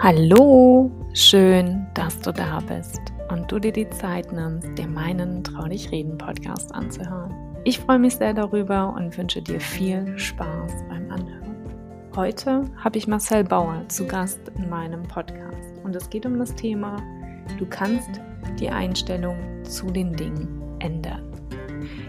Hallo, schön, dass du da bist und du dir die Zeit nimmst, dir meinen Trau dich reden Podcast anzuhören. Ich freue mich sehr darüber und wünsche dir viel Spaß beim Anhören. Heute habe ich Marcel Bauer zu Gast in meinem Podcast und es geht um das Thema, du kannst die Einstellung zu den Dingen ändern.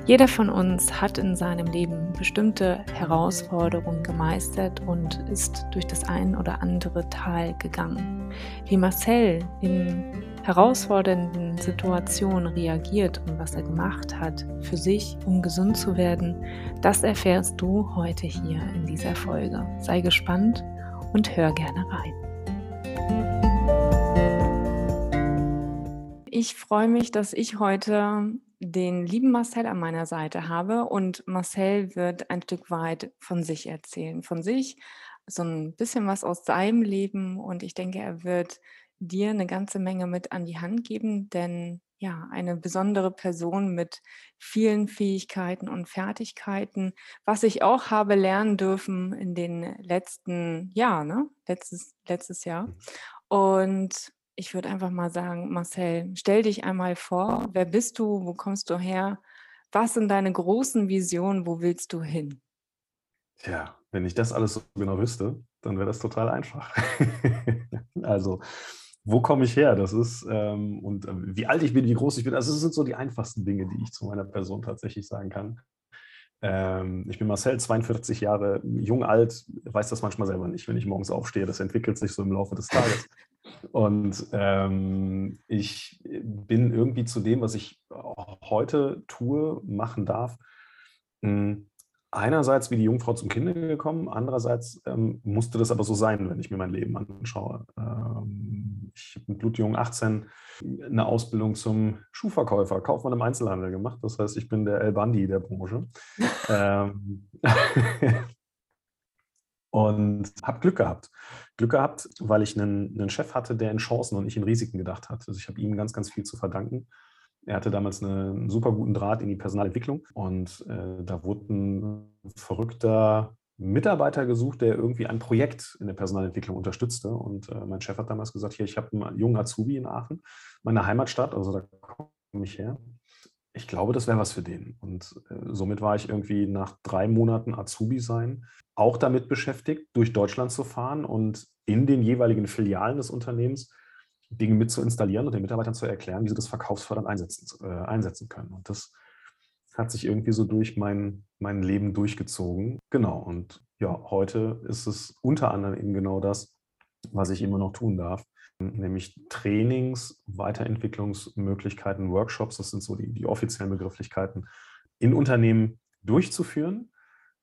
Jeder von uns hat in seinem Leben bestimmte Herausforderungen gemeistert und ist durch das ein oder andere Tal gegangen. Wie Marcel in herausfordernden Situationen reagiert und was er gemacht hat für sich, um gesund zu werden, das erfährst du heute hier in dieser Folge. Sei gespannt und hör gerne rein. Ich freue mich, dass ich heute den lieben Marcel an meiner Seite habe und Marcel wird ein Stück weit von sich erzählen, von sich, so ein bisschen was aus seinem Leben und ich denke, er wird dir eine ganze Menge mit an die Hand geben, denn ja, eine besondere Person mit vielen Fähigkeiten und Fertigkeiten, was ich auch habe lernen dürfen in den letzten Jahren, ne? letztes, letztes Jahr. Und ich würde einfach mal sagen, Marcel, stell dich einmal vor, wer bist du, wo kommst du her, was sind deine großen Visionen, wo willst du hin? Tja, wenn ich das alles so genau wüsste, dann wäre das total einfach. also, wo komme ich her? Das ist, ähm, und äh, wie alt ich bin, wie groß ich bin, also das sind so die einfachsten Dinge, die ich zu meiner Person tatsächlich sagen kann. Ähm, ich bin Marcel, 42 Jahre, jung, alt, weiß das manchmal selber nicht, wenn ich morgens aufstehe. Das entwickelt sich so im Laufe des Tages. Und ähm, ich bin irgendwie zu dem, was ich heute tue, machen darf, hm, einerseits wie die Jungfrau zum Kinde gekommen, andererseits ähm, musste das aber so sein, wenn ich mir mein Leben anschaue. Ähm, ich habe mit blutjung 18 eine Ausbildung zum Schuhverkäufer, Kaufmann im Einzelhandel gemacht. Das heißt, ich bin der El Bandi der Branche. ähm, und habe Glück gehabt. Glück gehabt, weil ich einen, einen, Chef hatte, der in Chancen und nicht in Risiken gedacht hat. Also ich habe ihm ganz, ganz viel zu verdanken. Er hatte damals eine, einen super guten Draht in die Personalentwicklung und äh, da wurde ein verrückter Mitarbeiter gesucht, der irgendwie ein Projekt in der Personalentwicklung unterstützte. Und äh, mein Chef hat damals gesagt, hier, ich habe einen jungen Azubi in Aachen, meine Heimatstadt, also da komme ich her ich glaube, das wäre was für den. Und äh, somit war ich irgendwie nach drei Monaten Azubi sein auch damit beschäftigt, durch Deutschland zu fahren und in den jeweiligen Filialen des Unternehmens Dinge mit zu installieren und den Mitarbeitern zu erklären, wie sie das verkaufsfördernd einsetzen, äh, einsetzen können. Und das hat sich irgendwie so durch mein, mein Leben durchgezogen. Genau. Und ja, heute ist es unter anderem eben genau das, was ich immer noch tun darf nämlich Trainings, Weiterentwicklungsmöglichkeiten, Workshops, das sind so die, die offiziellen Begrifflichkeiten, in Unternehmen durchzuführen.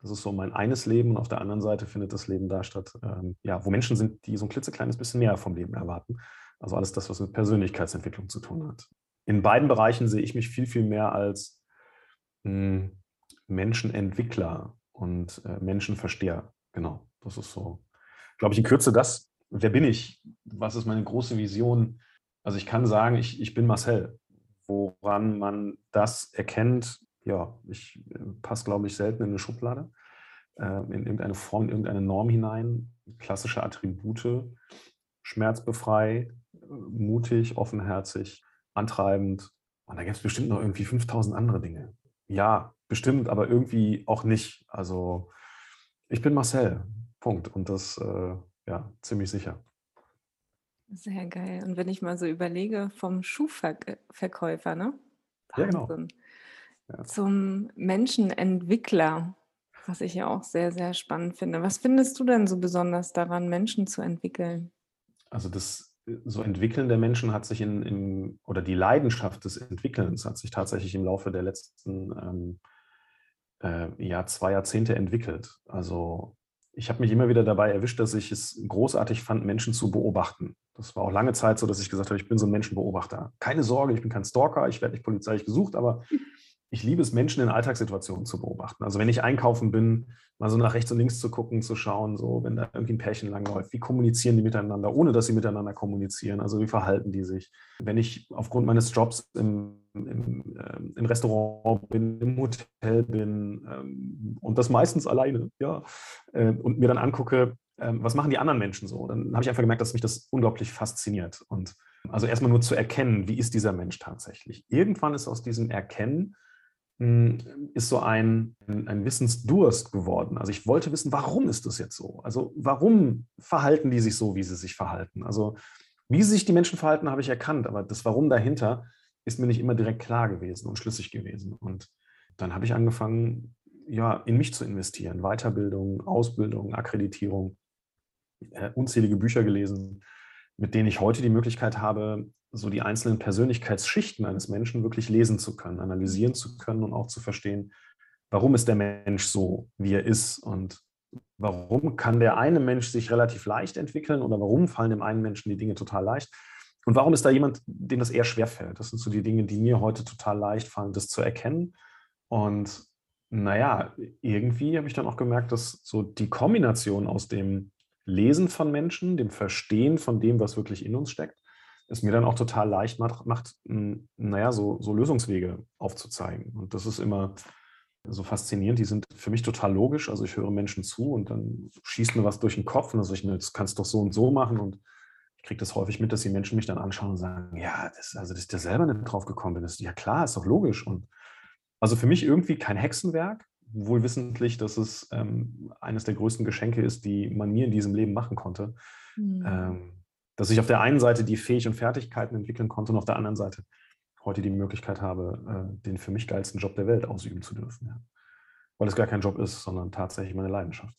Das ist so mein eines Leben und auf der anderen Seite findet das Leben da statt, ähm, ja, wo Menschen sind, die so ein klitzekleines bisschen mehr vom Leben erwarten. Also alles das, was mit Persönlichkeitsentwicklung zu tun hat. In beiden Bereichen sehe ich mich viel, viel mehr als mh, hm, Menschenentwickler und äh, Menschenversteher. Genau, das ist so, glaube ich, in Kürze das, wer bin ich? Was ist meine große Vision? Also ich kann sagen, ich, ich bin Marcel. Woran man das erkennt, ja, ich äh, passe, glaube ich, selten in eine Schublade, äh, in irgendeine Form, in irgendeine Norm hinein. Klassische Attribute, schmerzbefrei, mutig, offenherzig, antreibend. Und da gibt es bestimmt noch irgendwie 5000 andere Dinge. Ja, bestimmt, aber irgendwie auch nicht. Also ich bin Marcel. Punkt. Und das äh, ja, ziemlich sicher. Sehr geil. Und wenn ich mal so überlege, vom Schuhverkäufer, ne? Ja, genau. Ja. Zum Menschenentwickler, was ich ja auch sehr, sehr spannend finde. Was findest du denn so besonders daran, Menschen zu entwickeln? Also das so Entwickeln der Menschen hat sich in, in oder die Leidenschaft des Entwickelns hat sich tatsächlich im Laufe der letzten ähm, äh, ja, zwei Jahrzehnte entwickelt. Also ich habe mich immer wieder dabei erwischt, dass ich es großartig fand, Menschen zu beobachten. Das war auch lange Zeit so, dass ich gesagt habe, ich bin so ein Menschenbeobachter. Keine Sorge, ich bin kein Stalker, ich werde nicht polizeilich gesucht, aber ich liebe es, Menschen in Alltagssituationen zu beobachten. Also wenn ich einkaufen bin, mal so nach rechts und links zu gucken, zu schauen, so wenn da irgendwie ein Pärchen langläuft, wie kommunizieren die miteinander, ohne dass sie miteinander kommunizieren? Also wie verhalten die sich? Wenn ich aufgrund meines Jobs im, im, äh, im Restaurant bin, im Hotel bin ähm, und das meistens alleine, ja, äh, und mir dann angucke, ähm, was machen die anderen Menschen so? Dann habe ich einfach gemerkt, dass mich das unglaublich fasziniert. Und also erstmal nur zu erkennen, wie ist dieser Mensch tatsächlich. Irgendwann ist aus diesem Erkennen hm, ist so ein, ein Wissensdurst geworden. Also ich wollte wissen, warum ist das jetzt so? Also warum verhalten die sich so, wie sie sich verhalten? Also wie sich die Menschen verhalten, habe ich erkannt, aber das Warum dahinter ist mir nicht immer direkt klar gewesen und schlüssig gewesen. Und dann habe ich angefangen, ja, in mich zu investieren. Weiterbildung, Ausbildung, Akkreditierung, äh, unzählige Bücher gelesen, mit denen ich heute die Möglichkeit habe, so die einzelnen Persönlichkeitsschichten eines Menschen wirklich lesen zu können, analysieren zu können und auch zu verstehen, warum ist der Mensch so, wie er ist und warum kann der eine Mensch sich relativ leicht entwickeln oder warum fallen dem einen Menschen die Dinge total leicht und warum ist da jemand, dem das eher schwer fällt. Das sind so die Dinge, die mir heute total leicht fallen, das zu erkennen. Und naja, irgendwie habe ich dann auch gemerkt, dass so die Kombination aus dem Lesen von Menschen, dem Verstehen von dem, was wirklich in uns steckt, es mir dann auch total leicht macht, naja, so, so Lösungswege aufzuzeigen. Und das ist immer so faszinierend. Die sind für mich total logisch. Also ich höre Menschen zu und dann schießt mir was durch den Kopf und dann sage ich, das kannst du doch so und so machen. Und kriege das häufig mit, dass die Menschen mich dann anschauen und sagen, ja, das, also dass ich da selber nicht drauf gekommen bin. Das, ja klar, ist doch logisch. Und also für mich irgendwie kein Hexenwerk, wohl wissentlich, dass es ähm, eines der größten Geschenke ist, die man mir in diesem Leben machen konnte. Mhm. Ähm, dass ich auf der einen Seite die Fähigkeiten und Fertigkeiten entwickeln konnte und auf der anderen Seite heute die Möglichkeit habe, äh, den für mich geilsten Job der Welt ausüben zu dürfen. Ja. Weil es gar kein Job ist, sondern tatsächlich meine Leidenschaft.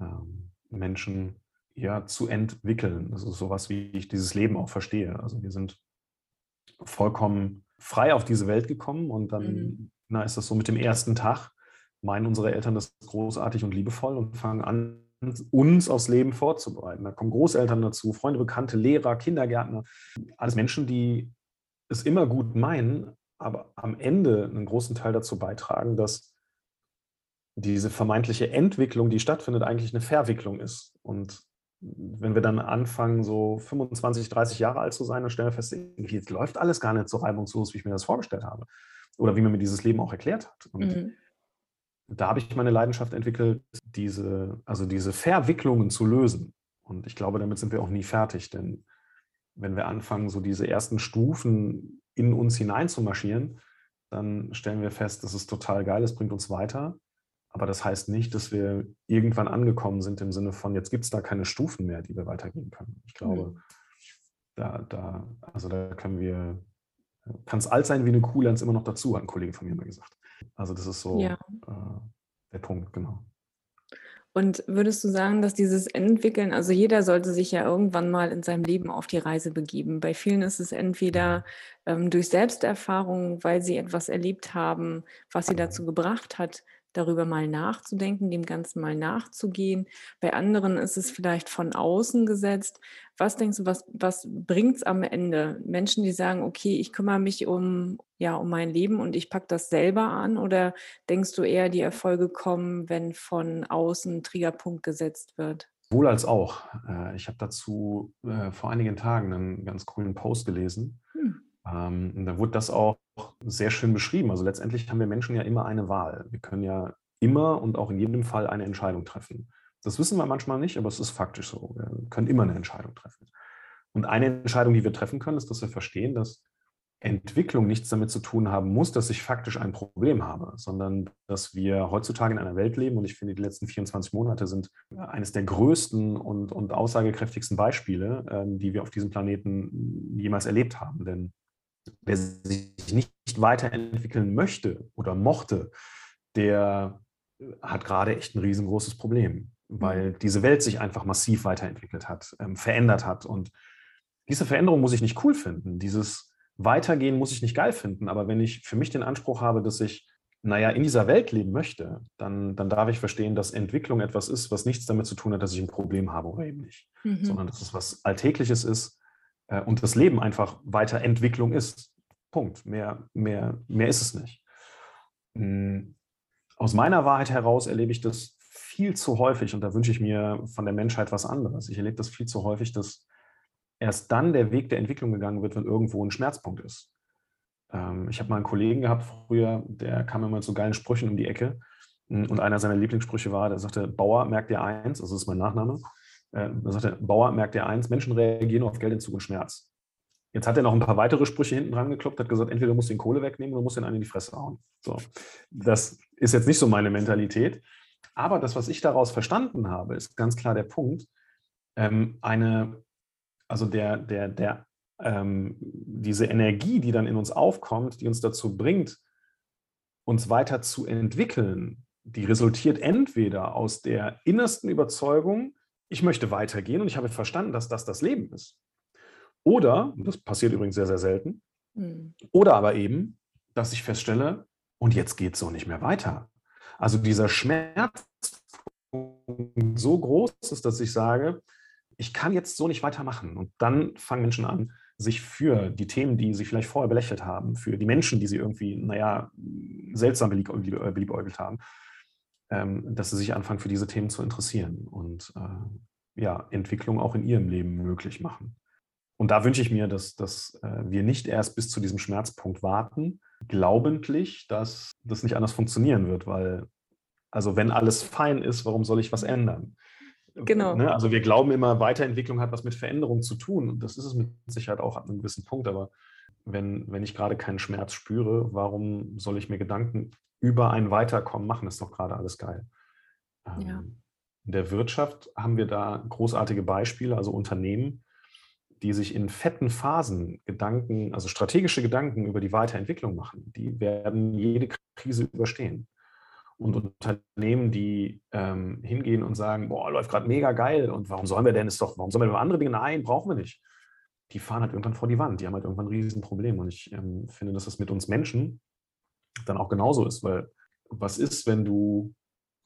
Ähm, Menschen ja zu entwickeln. Das ist sowas, wie ich dieses Leben auch verstehe. Also wir sind vollkommen frei auf diese Welt gekommen und dann mhm. na, ist das so mit dem ersten Tag, meinen unsere Eltern das großartig und liebevoll und fangen an, uns aufs Leben vorzubereiten. Da kommen Großeltern dazu, Freunde, Bekannte, Lehrer, Kindergärtner, alles Menschen, die es immer gut meinen, aber am Ende einen großen Teil dazu beitragen, dass diese vermeintliche Entwicklung, die stattfindet, eigentlich eine Verwicklung ist. Und wenn wir dann anfangen, so 25, 30 Jahre alt zu sein, dann stellen wir fest, jetzt läuft alles gar nicht so reibungslos, wie ich mir das vorgestellt habe. Oder wie man mir dieses Leben auch erklärt hat. Und mhm da habe ich meine Leidenschaft entwickelt, diese, also diese Verwicklungen zu lösen. Und ich glaube, damit sind wir auch nie fertig, denn wenn wir anfangen, so diese ersten Stufen in uns hinein zu marschieren, dann stellen wir fest, das ist total geil, es bringt uns weiter. Aber das heißt nicht, dass wir irgendwann angekommen sind im Sinne von, jetzt gibt es da keine Stufen mehr, die wir weitergehen können. Ich glaube, mhm. da, da, also da können wir, kann es alt sein wie eine Kuh, lernt es immer noch dazu, hat ein Kollege von mir mal gesagt. Also das ist so ja. äh, der Punkt, genau. Und würdest du sagen, dass dieses Entwickeln, also jeder sollte sich ja irgendwann mal in seinem Leben auf die Reise begeben. Bei vielen ist es entweder ähm, durch Selbsterfahrung, weil sie etwas erlebt haben, was sie dazu gebracht hat, darüber mal nachzudenken, dem Ganzen mal nachzugehen. Bei anderen ist es vielleicht von außen gesetzt. Was denkst du, was, was bringt es am Ende? Menschen, die sagen, okay, ich kümmere mich um, ja, um mein Leben und ich packe das selber an? Oder denkst du eher, die Erfolge kommen, wenn von außen Triggerpunkt gesetzt wird? Wohl als auch. Äh, ich habe dazu äh, vor einigen Tagen einen ganz coolen Post gelesen. Hm. Ähm, da wurde das auch sehr schön beschrieben. Also letztendlich haben wir Menschen ja immer eine Wahl. Wir können ja immer und auch in jedem Fall eine Entscheidung treffen. Das wissen wir manchmal nicht, aber es ist faktisch so. Wir können immer eine Entscheidung treffen. Und eine Entscheidung, die wir treffen können, ist, dass wir verstehen, dass Entwicklung nichts damit zu tun haben muss, dass ich faktisch ein Problem habe, sondern dass wir heutzutage in einer Welt leben und ich finde, die letzten 24 Monate sind eines der größten und, und aussagekräftigsten Beispiele, ähm, die wir auf diesem Planeten jemals erlebt haben. Denn wer sich nicht weiterentwickeln möchte oder mochte, der hat gerade echt ein riesengroßes Problem, weil mhm. diese Welt sich einfach massiv weiterentwickelt hat, ähm, verändert hat. Und diese Veränderung muss ich nicht cool finden. Dieses Weitergehen muss ich nicht geil finden. Aber wenn ich für mich den Anspruch habe, dass ich, naja, in dieser Welt leben möchte, dann, dann darf ich verstehen, dass Entwicklung etwas ist, was nichts damit zu tun hat, dass ich ein Problem habe oder eben nicht. Mhm. Sondern dass es was Alltägliches ist, äh, und das Leben einfach Weiterentwicklung ist. Punkt. Mehr, mehr, mehr ist es nicht. Hm, aus meiner Wahrheit heraus erlebe ich das viel zu häufig und da wünsche ich mir von der Menschheit was anderes. Ich erlebe das viel zu häufig, dass erst dann der Weg der Entwicklung gegangen wird, wenn irgendwo ein Schmerzpunkt ist. Ähm, ich habe mal einen Kollegen gehabt früher, der kam immer so geilen Sprüchen um die Ecke. Und einer seiner Lieblingssprüche war, der sagte, Bauer merkt dir eins, also das ist mein Nachname, äh, er sagte, Bauer merkt dir eins, Menschen reagieren auf Geldentzug und Schmerz. Jetzt hat er noch ein paar weitere Sprüche hinten dran gekloppt, hat gesagt, entweder du musst den Kohle wegnehmen oder musst den einen in die Fresse hauen. So. Das ist jetzt nicht so meine Mentalität. Aber das, was ich daraus verstanden habe, ist ganz klar der Punkt, ähm, eine, also der, der, der, ähm, diese Energie, die dann in uns aufkommt, die uns dazu bringt, uns weiter zu entwickeln, die resultiert entweder aus der innersten Überzeugung, ich möchte weitergehen und ich habe verstanden, dass das das Leben ist. Oder, das passiert übrigens sehr, sehr selten, mhm. oder aber eben, dass ich feststelle, und jetzt geht es so nicht mehr weiter. Also dieser Schmerz so groß ist, dass ich sage, ich kann jetzt so nicht weitermachen. Und dann fangen Menschen an, sich für die Themen, die sie vielleicht vorher belächelt haben, für die Menschen, die sie irgendwie, naja, seltsam beliebäugelt haben, dass sie sich anfangen, für diese Themen zu interessieren und äh, ja, Entwicklung auch in ihrem Leben möglich machen. Und da wünsche ich mir, dass, dass äh, wir nicht erst bis zu diesem Schmerzpunkt warten, glaubentlich, dass das nicht anders funktionieren wird, weil, also wenn alles fein ist, warum soll ich was ändern? Genau. Ne? Also wir glauben immer, Weiterentwicklung hat was mit Veränderung zu tun. Und das ist es mit Sicherheit auch ab einem gewissen Punkt. Aber wenn, wenn ich gerade keinen Schmerz spüre, warum soll ich mir Gedanken über ein Weiterkommen machen? Das ist doch gerade alles geil. Ähm, ja. In der Wirtschaft haben wir da großartige Beispiele, also Unternehmen, die sich in fetten Phasen Gedanken, also strategische Gedanken über die Weiterentwicklung machen. Die werden jede Krise überstehen und Unternehmen, die ähm, hingehen und sagen, boah, läuft gerade mega geil und warum sollen wir denn es doch, warum sollen wir über andere Dinge? Nein, brauchen wir nicht. Die fahren halt irgendwann vor die Wand, die haben halt irgendwann ein Riesenproblem. Und ich ähm, finde, dass das mit uns Menschen dann auch genauso ist, weil was ist, wenn du,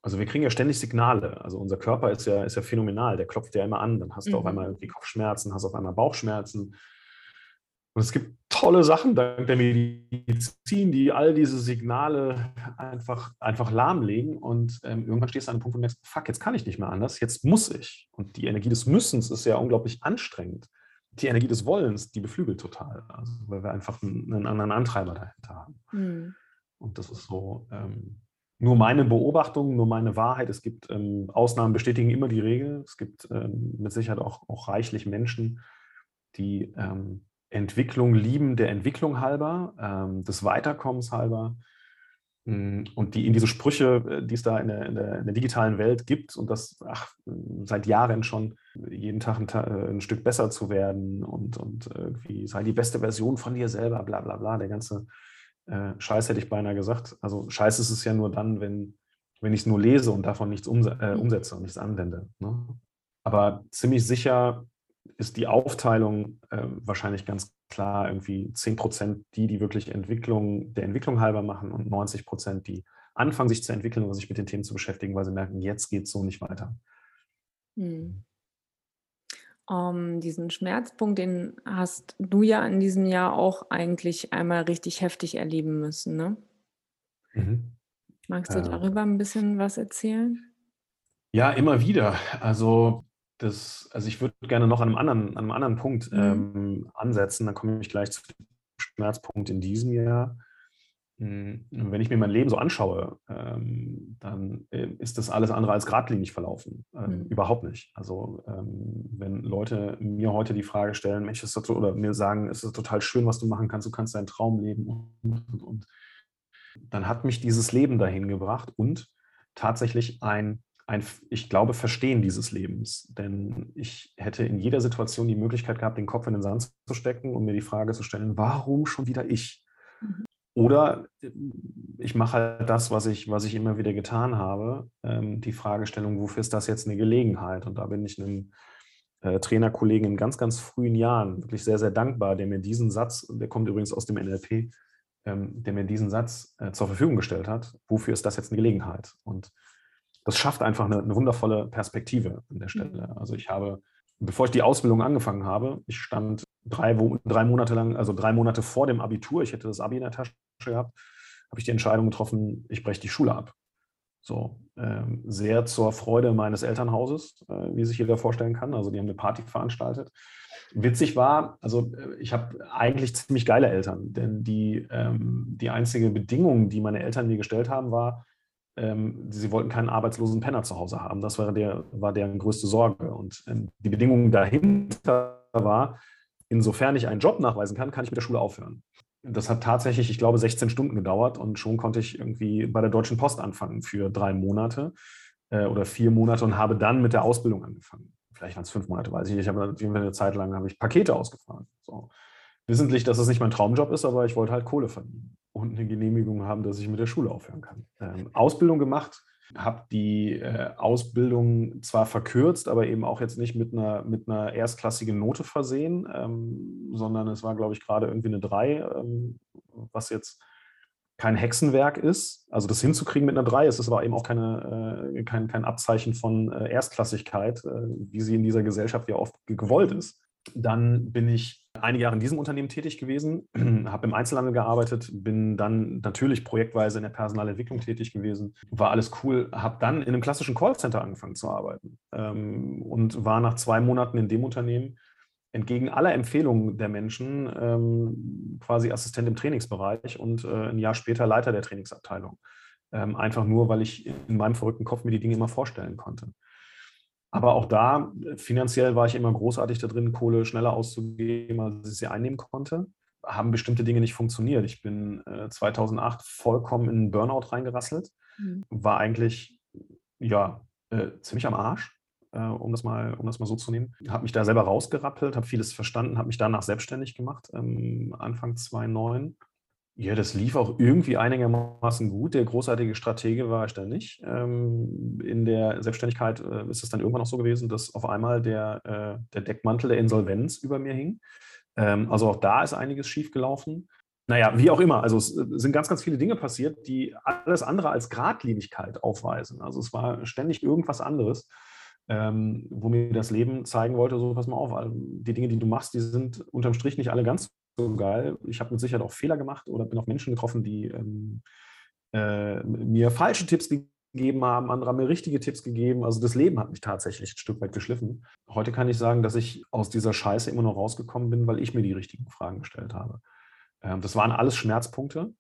also wir kriegen ja ständig Signale, also unser Körper ist ja, ist ja phänomenal, der klopft ja immer an, dann hast du mhm. auf einmal irgendwie Kopfschmerzen, hast auf einmal Bauchschmerzen, und es gibt tolle Sachen dank der Medizin, die all diese Signale einfach, einfach lahmlegen. Und ähm, irgendwann stehst du an einem Punkt und merkst, fuck, jetzt kann ich nicht mehr anders, jetzt muss ich. Und die Energie des Müssens ist ja unglaublich anstrengend. Die Energie des Wollens, die beflügelt total, also, weil wir einfach einen, einen anderen Antreiber dahinter haben. Mhm. Und das ist so ähm, nur meine Beobachtung, nur meine Wahrheit. Es gibt ähm, Ausnahmen bestätigen immer die Regel. Es gibt ähm, mit Sicherheit auch, auch reichlich Menschen, die ähm, Entwicklung lieben der Entwicklung halber, ähm, des Weiterkommens halber hm, und die in diese Sprüche, äh, die es da in der, in der, in der digitalen Welt gibt und das ach, seit Jahren schon jeden Tag ein, äh, ein, Stück besser zu werden und, und irgendwie sei die beste Version von dir selber, bla bla bla, der ganze äh, Scheiß hätte ich beinahe gesagt. Also Scheiß ist es ja nur dann, wenn, wenn ich es nur lese und davon nichts umse äh, umsetze und nichts anwende. Ne? Aber ziemlich sicher ist die Aufteilung äh, wahrscheinlich ganz klar irgendwie 10 Prozent die, die wirklich Entwicklung der Entwicklung halber machen und 90 Prozent, die anfangen, sich zu entwickeln oder sich mit den Themen zu beschäftigen, weil sie merken, jetzt geht es so nicht weiter. Hm. Um, diesen Schmerzpunkt, den hast du ja in diesem Jahr auch eigentlich einmal richtig heftig erleben müssen, ne? Mhm. Magst du äh, darüber ein bisschen was erzählen? Ja, immer wieder. Also das, also ich würde gerne noch an einem anderen, an einem anderen Punkt mhm. ähm, ansetzen. Dann komme ich gleich zu dem Schmerzpunkt in diesem Jahr. Hm, wenn ich mir mein Leben so anschaue, ähm, dann äh, ist das alles andere als geradlinig verlaufen. Ähm, mhm. Überhaupt nicht. Also ähm, wenn Leute mir heute die Frage stellen, Mensch, ist das so, oder mir sagen, es ist total schön, was du machen kannst, du kannst deinen Traum leben und, und, und, dann hat mich dieses Leben dahin gebracht und tatsächlich ein ein, ich glaube, Verstehen dieses Lebens. Denn ich hätte in jeder Situation die Möglichkeit gehabt, den Kopf in den Sand zu stecken und mir die Frage zu stellen, warum schon wieder ich? Oder äh, ich mache halt das, was ich, was ich immer wieder getan habe, ähm, die Fragestellung, wofür ist das jetzt eine Gelegenheit? Und da bin ich einem äh, Trainerkollegen in ganz, ganz frühen Jahren wirklich sehr, sehr dankbar, der mir diesen Satz, der kommt übrigens aus dem NLP, ähm, der mir diesen Satz äh, zur Verfügung gestellt hat, wofür ist das jetzt eine Gelegenheit? Und das schafft einfach eine, eine wundervolle Perspektive an der Stelle. Mhm. Also ich habe, bevor ich die Ausbildung angefangen habe, ich stand drei, drei Monate lang, also drei Monate vor dem Abitur, ich hätte das Abi in der Tasche gehabt, habe ich die Entscheidung getroffen, ich breche die Schule ab. So, ähm, sehr zur Freude meines Elternhauses, äh, wie sich jeder vorstellen kann. Also die haben eine Party veranstaltet. Witzig war, also äh, ich habe eigentlich ziemlich geile Eltern, denn die, ähm, die einzige Bedingung, die meine Eltern mir gestellt haben, war, ähm, sie wollten keinen arbeitslosen Penner zu Hause haben. Das war, der, war deren größte Sorge. Und ähm, die Bedingung dahinter war, insofern ich einen Job nachweisen kann, kann ich mit der Schule aufhören. Das hat tatsächlich, ich glaube, 16 Stunden gedauert und schon konnte ich irgendwie bei der Deutschen Post anfangen für drei Monate äh, oder vier Monate und habe dann mit der Ausbildung angefangen. Vielleicht waren es fünf Monate, weiß ich nicht. Ich habe eine Zeit lang habe ich Pakete ausgefahren. So. Wissentlich, dass es nicht mein Traumjob ist, aber ich wollte halt Kohle verdienen und eine Genehmigung haben, dass ich mit der Schule aufhören kann. Ähm, Ausbildung gemacht, habe die äh, Ausbildung zwar verkürzt, aber eben auch jetzt nicht mit einer, mit einer erstklassigen Note versehen, ähm, sondern es war, glaube ich, gerade irgendwie eine 3, ähm, was jetzt kein Hexenwerk ist. Also das hinzukriegen mit einer 3 ist es aber eben auch keine, äh, kein, kein Abzeichen von äh, Erstklassigkeit, äh, wie sie in dieser Gesellschaft ja oft gewollt ist. Dann bin ich einige Jahre in diesem Unternehmen tätig gewesen, habe im Einzelhandel gearbeitet, bin dann natürlich projektweise in der Personalentwicklung tätig gewesen. War alles cool, habe dann in einem klassischen Callcenter angefangen zu arbeiten ähm, und war nach zwei Monaten in dem Unternehmen entgegen aller Empfehlungen der Menschen ähm, quasi Assistent im Trainingsbereich und äh, ein Jahr später Leiter der Trainingsabteilung. Ähm, einfach nur, weil ich in meinem verrückten Kopf mir die Dinge immer vorstellen konnte. Aber auch da, finanziell war ich immer großartig da drin, Kohle schneller auszugeben, als ich sie einnehmen konnte. Haben bestimmte Dinge nicht funktioniert. Ich bin äh, 2008 vollkommen in einen Burnout reingerasselt. Mhm. War eigentlich, ja, äh, ziemlich am Arsch, äh, um, das mal, um das mal so zu nehmen. Habe mich da selber rausgerappelt, habe vieles verstanden, habe mich danach selbstständig gemacht, ähm, Anfang 2009 ja, das lief auch irgendwie einigermaßen gut. Der großartige Stratege war ich da nicht. Ähm, in der Selbstständigkeit äh, ist es dann irgendwann auch so gewesen, dass auf einmal der, äh, der Deckmantel der Insolvenz über mir hing. Ähm, also auch da ist einiges schiefgelaufen. Naja, wie auch immer. Also es äh, sind ganz, ganz viele Dinge passiert, die alles andere als Gradlinigkeit aufweisen. Also es war ständig irgendwas anderes, ähm, wo mir das Leben zeigen wollte, so pass mal auf, die Dinge, die du machst, die sind unterm Strich nicht alle ganz so geil. Ich habe mit Sicherheit auch Fehler gemacht oder bin auf Menschen getroffen, die ähm, äh, mir falsche Tipps gegeben haben, andere haben mir richtige Tipps gegeben. Also das Leben hat mich tatsächlich ein Stück weit geschliffen. Heute kann ich sagen, dass ich aus dieser Scheiße immer noch rausgekommen bin, weil ich mir die richtigen Fragen gestellt habe. Ähm, das waren alles Schmerzpunkte,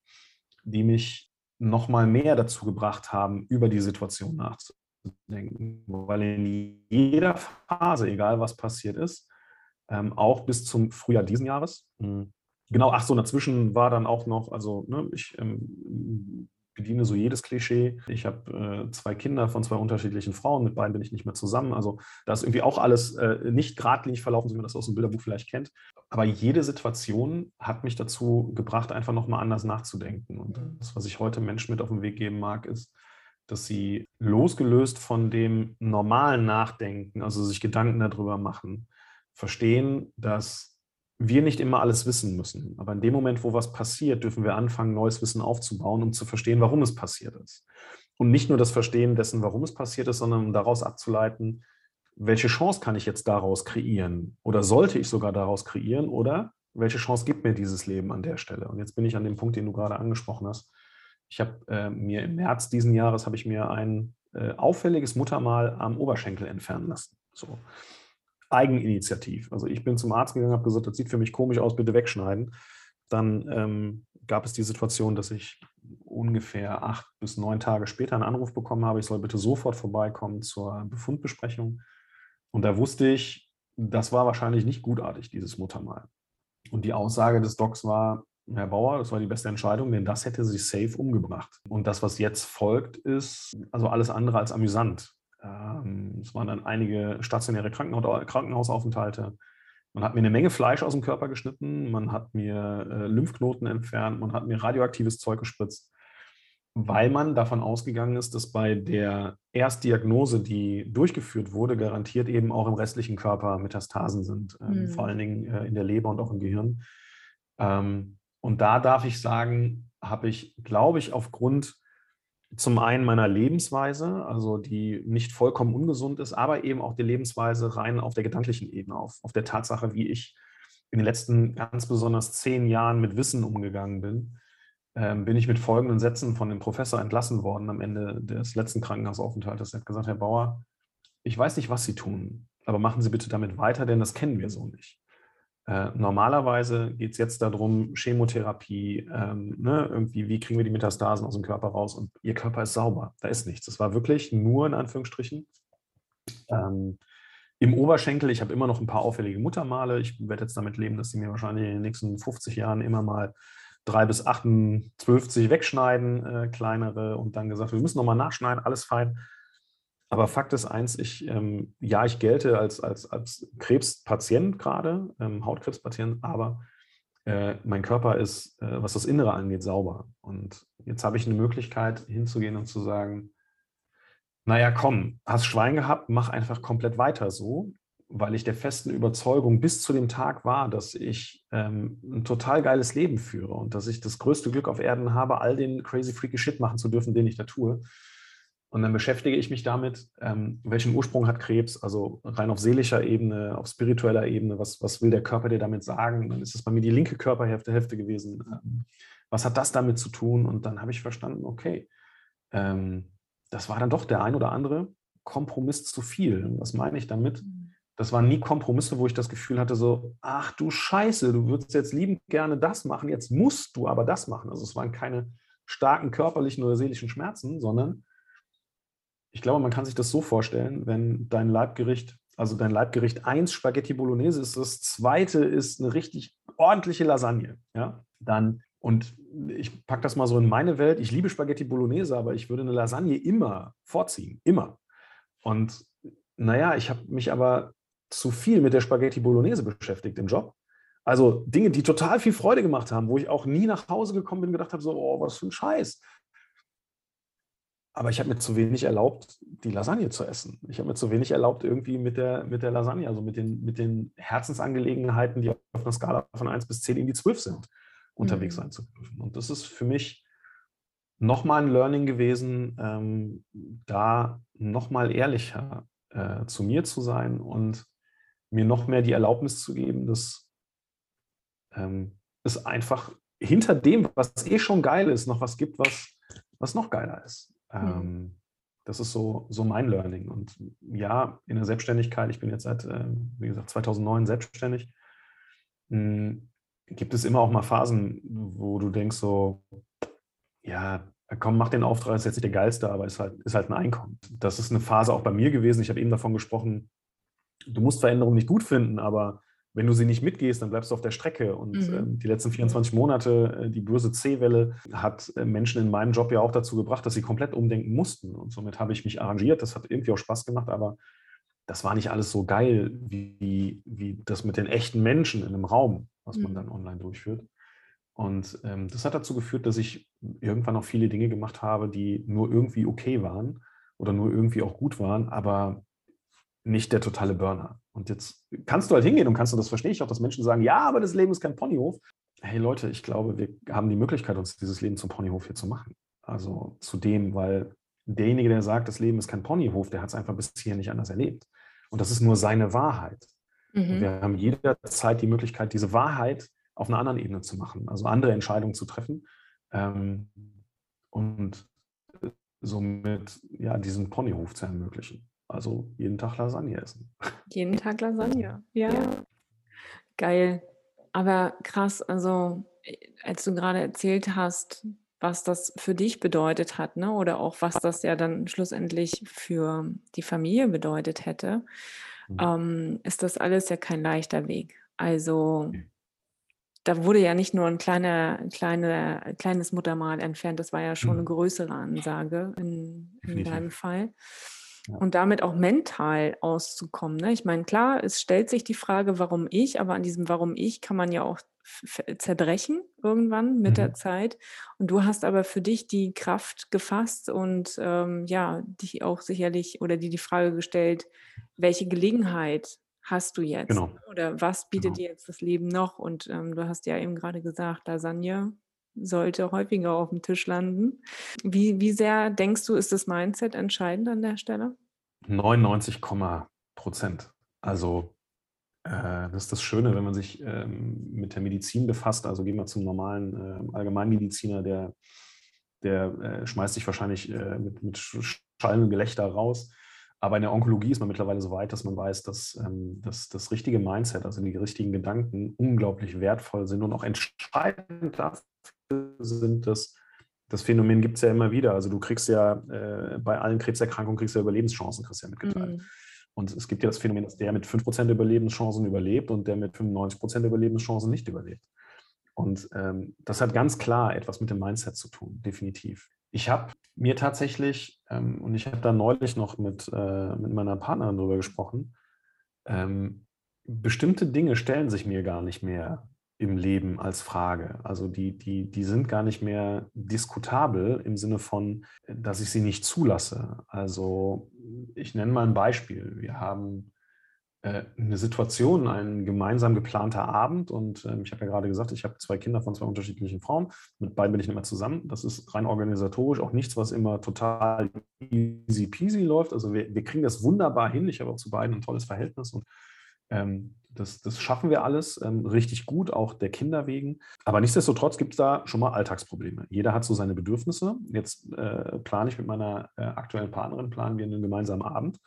die mich noch mal mehr dazu gebracht haben, über die Situation nachzudenken. Weil in jeder Phase, egal was passiert ist, ähm, auch bis zum Frühjahr diesen Jahres. Mhm. Genau, ach so, dazwischen war dann auch noch, also ne, ich ähm, bediene so jedes Klischee. Ich habe äh, zwei Kinder von zwei unterschiedlichen Frauen, mit beiden bin ich nicht mehr zusammen. Also da ist irgendwie auch alles äh, nicht geradlinig verlaufen, wie man das aus dem Bilderbuch vielleicht kennt. Aber jede Situation hat mich dazu gebracht, einfach nochmal anders nachzudenken. Und mhm. das, was ich heute Menschen mit auf den Weg geben mag, ist, dass sie losgelöst von dem normalen Nachdenken, also sich Gedanken darüber machen, verstehen, dass wir nicht immer alles wissen müssen. Aber in dem Moment, wo was passiert, dürfen wir anfangen, neues Wissen aufzubauen, um zu verstehen, warum es passiert ist. Und nicht nur das Verstehen dessen, warum es passiert ist, sondern um daraus abzuleiten, welche Chance kann ich jetzt daraus kreieren? Oder sollte ich sogar daraus kreieren? Oder welche Chance gibt mir dieses Leben an der Stelle? Und jetzt bin ich an dem Punkt, den du gerade angesprochen hast. Ich habe äh, mir im März diesen Jahres habe ich mir ein äh, auffälliges Muttermal am Oberschenkel entfernen lassen. So. Eigeninitiativ. Also ich bin zum Arzt gegangen, habe gesagt, das sieht für mich komisch aus, bitte wegschneiden. Dann ähm, gab es die Situation, dass ich ungefähr acht bis neun Tage später einen Anruf bekommen habe, ich soll bitte sofort vorbeikommen zur Befundbesprechung. Und da wusste ich, das war wahrscheinlich nicht gutartig, dieses Muttermal. Und die Aussage des Docs war, Herr Bauer, das war die beste Entscheidung, denn das hätte sie safe umgebracht. Und das, was jetzt folgt, ist also alles andere als amüsant. Ähm, es waren dann einige stationäre Krankenhausaufenthalte. Man hat mir eine Menge Fleisch aus dem Körper geschnitten, man hat mir äh, Lymphknoten entfernt, man hat mir radioaktives Zeug gespritzt, weil man davon ausgegangen ist, dass bei der Erstdiagnose, die durchgeführt wurde, garantiert eben auch im restlichen Körper Metastasen sind, mhm. vor allen Dingen äh, in der Leber und auch im Gehirn. Ähm, und da darf ich sagen, habe ich, glaube ich, aufgrund zum einen meiner Lebensweise, also die nicht vollkommen ungesund ist, aber eben auch die Lebensweise rein auf der gedanklichen Ebene, auf, auf der Tatsache, wie ich in den letzten ganz besonders zehn Jahren mit Wissen umgegangen bin, ähm, bin ich mit folgenden Sätzen von dem Professor entlassen worden am Ende des letzten Krankenhausaufenthaltes. Er hat gesagt, Herr Bauer, ich weiß nicht, was Sie tun, aber machen Sie bitte damit weiter, denn das kennen wir so nicht. Äh, normalerweise geht es jetzt darum, Chemotherapie, ähm, ne, irgendwie, wie kriegen wir die Metastasen aus dem Körper raus und ihr Körper ist sauber, da ist nichts. Es war wirklich nur in Anführungsstrichen ähm, im Oberschenkel. Ich habe immer noch ein paar auffällige Muttermale. Ich werde jetzt damit leben, dass sie mir wahrscheinlich in den nächsten 50 Jahren immer mal drei bis 28 wegschneiden, äh, kleinere, und dann gesagt, wir müssen nochmal nachschneiden, alles fein. Aber Fakt ist eins, ich, ähm, ja, ich gelte als, als, als Krebspatient gerade, ähm, Hautkrebspatient, aber äh, mein Körper ist, äh, was das Innere angeht, sauber. Und jetzt habe ich eine Möglichkeit hinzugehen und zu sagen, naja, komm, hast Schwein gehabt, mach einfach komplett weiter so, weil ich der festen Überzeugung bis zu dem Tag war, dass ich ähm, ein total geiles Leben führe und dass ich das größte Glück auf Erden habe, all den crazy freaky Shit machen zu dürfen, den ich da tue. Und dann beschäftige ich mich damit, ähm, welchen Ursprung hat Krebs, also rein auf seelischer Ebene, auf spiritueller Ebene, was, was will der Körper dir damit sagen? Dann ist es bei mir die linke Körperhälfte Hälfte gewesen. Ähm, was hat das damit zu tun? Und dann habe ich verstanden, okay, ähm, das war dann doch der ein oder andere Kompromiss zu viel. Was meine ich damit? Das waren nie Kompromisse, wo ich das Gefühl hatte, so, ach du Scheiße, du würdest jetzt liebend gerne das machen, jetzt musst du aber das machen. Also es waren keine starken körperlichen oder seelischen Schmerzen, sondern ich glaube, man kann sich das so vorstellen, wenn dein Leibgericht, also dein Leibgericht 1 Spaghetti Bolognese ist, das zweite ist eine richtig ordentliche Lasagne, ja, dann, und ich packe das mal so in meine Welt, ich liebe Spaghetti Bolognese, aber ich würde eine Lasagne immer vorziehen, immer. Und naja, ich habe mich aber zu viel mit der Spaghetti Bolognese beschäftigt im Job. Also Dinge, die total viel Freude gemacht haben, wo ich auch nie nach Hause gekommen bin und gedacht habe, so, oh, was für ein Scheiß. Aber ich habe mir zu wenig erlaubt, die Lasagne zu essen. Ich habe mir zu wenig erlaubt, irgendwie mit der, mit der Lasagne, also mit den, mit den Herzensangelegenheiten, die auf einer Skala von 1 bis 10 in die 12 sind, unterwegs mhm. sein zu dürfen. Und das ist für mich nochmal ein Learning gewesen, ähm, da nochmal ehrlicher äh, zu mir zu sein und mir noch mehr die Erlaubnis zu geben, dass ähm, es einfach hinter dem, was eh schon geil ist, noch was gibt, was, was noch geiler ist. Mhm. Ähm, das ist so, so mein Learning. Und ja, in der Selbstständigkeit, ich bin jetzt seit, äh, wie gesagt, 2009 selbstständig, hm, gibt es immer auch mal Phasen, wo du denkst so, ja, komm, mach den Auftrag, ist jetzt nicht der geilste, aber ist halt, ist halt ein Einkommen. Das ist eine Phase auch bei mir gewesen. Ich habe eben davon gesprochen, du musst Veränderungen nicht gut finden, aber wenn du sie nicht mitgehst, dann bleibst du auf der Strecke. Und mhm. ähm, die letzten 24 Monate, äh, die böse C-Welle, hat äh, Menschen in meinem Job ja auch dazu gebracht, dass sie komplett umdenken mussten. Und somit habe ich mich arrangiert. Das hat irgendwie auch Spaß gemacht, aber das war nicht alles so geil, wie, wie das mit den echten Menschen in einem Raum, was man mhm. dann online durchführt. Und ähm, das hat dazu geführt, dass ich irgendwann auch viele Dinge gemacht habe, die nur irgendwie okay waren oder nur irgendwie auch gut waren, aber nicht der totale Burner. Und jetzt kannst du halt hingehen und kannst du das verstehe ich auch, dass Menschen sagen, ja, aber das Leben ist kein Ponyhof. Hey Leute, ich glaube, wir haben die Möglichkeit, uns dieses Leben zum Ponyhof hier zu machen. Also zu dem, weil derjenige, der sagt, das Leben ist kein Ponyhof, der hat es einfach bis hier nicht anders erlebt. Und das ist nur seine Wahrheit. Mhm. Wir haben jederzeit die Möglichkeit, diese Wahrheit auf einer anderen Ebene zu machen, also andere Entscheidungen zu treffen ähm, und somit ja, diesen Ponyhof zu ermöglichen. Also jeden Tag Lasagne essen. Jeden Tag Lasagne, ja. ja. Geil. Aber krass, also als du gerade erzählt hast, was das für dich bedeutet hat, ne? oder auch was das ja dann schlussendlich für die Familie bedeutet hätte, mhm. ähm, ist das alles ja kein leichter Weg. Also da wurde ja nicht nur ein kleiner, kleine, kleines Muttermal entfernt, das war ja schon mhm. eine größere Ansage in, in deinem Fall und damit auch mental auszukommen. Ne? Ich meine, klar, es stellt sich die Frage, warum ich, aber an diesem Warum ich kann man ja auch zerbrechen irgendwann mit mhm. der Zeit. Und du hast aber für dich die Kraft gefasst und ähm, ja, dich auch sicherlich oder dir die Frage gestellt, welche Gelegenheit hast du jetzt? Genau. Oder was bietet genau. dir jetzt das Leben noch? Und ähm, du hast ja eben gerade gesagt, Lasagne sollte häufiger auf dem Tisch landen. Wie, wie sehr denkst du, ist das Mindset entscheidend an der Stelle? 99, Prozent. Also äh, das ist das Schöne, wenn man sich ähm, mit der Medizin befasst. Also gehen wir zum normalen äh, Allgemeinmediziner, der, der äh, schmeißt sich wahrscheinlich äh, mit, mit Schall und Gelächter raus. Aber in der Onkologie ist man mittlerweile so weit, dass man weiß, dass, ähm, dass das richtige Mindset, also die richtigen Gedanken, unglaublich wertvoll sind und auch entscheidend dafür sind, dass das Phänomen gibt es ja immer wieder. Also du kriegst ja äh, bei allen Krebserkrankungen kriegst ja Überlebenschancen, kriegst ja mitgeteilt. Mhm. Und es gibt ja das Phänomen, dass der mit 5% Überlebenschancen überlebt und der mit 95% Überlebenschancen nicht überlebt. Und ähm, das hat ganz klar etwas mit dem Mindset zu tun, definitiv. Ich habe mir tatsächlich, ähm, und ich habe da neulich noch mit, äh, mit meiner Partnerin darüber gesprochen, ähm, bestimmte Dinge stellen sich mir gar nicht mehr im Leben als Frage. Also die, die, die sind gar nicht mehr diskutabel im Sinne von, dass ich sie nicht zulasse. Also ich nenne mal ein Beispiel. Wir haben äh, eine Situation, ein gemeinsam geplanter Abend und äh, ich habe ja gerade gesagt, ich habe zwei Kinder von zwei unterschiedlichen Frauen. Mit beiden bin ich nicht mehr zusammen. Das ist rein organisatorisch auch nichts, was immer total easy peasy läuft. Also wir, wir kriegen das wunderbar hin. Ich habe auch zu beiden ein tolles Verhältnis und ähm, das, das, schaffen wir alles ähm, richtig gut, auch der Kinder wegen. Aber nichtsdestotrotz gibt es da schon mal Alltagsprobleme. Jeder hat so seine Bedürfnisse. Jetzt äh, plane ich mit meiner äh, aktuellen Partnerin, planen wir einen gemeinsamen Abend,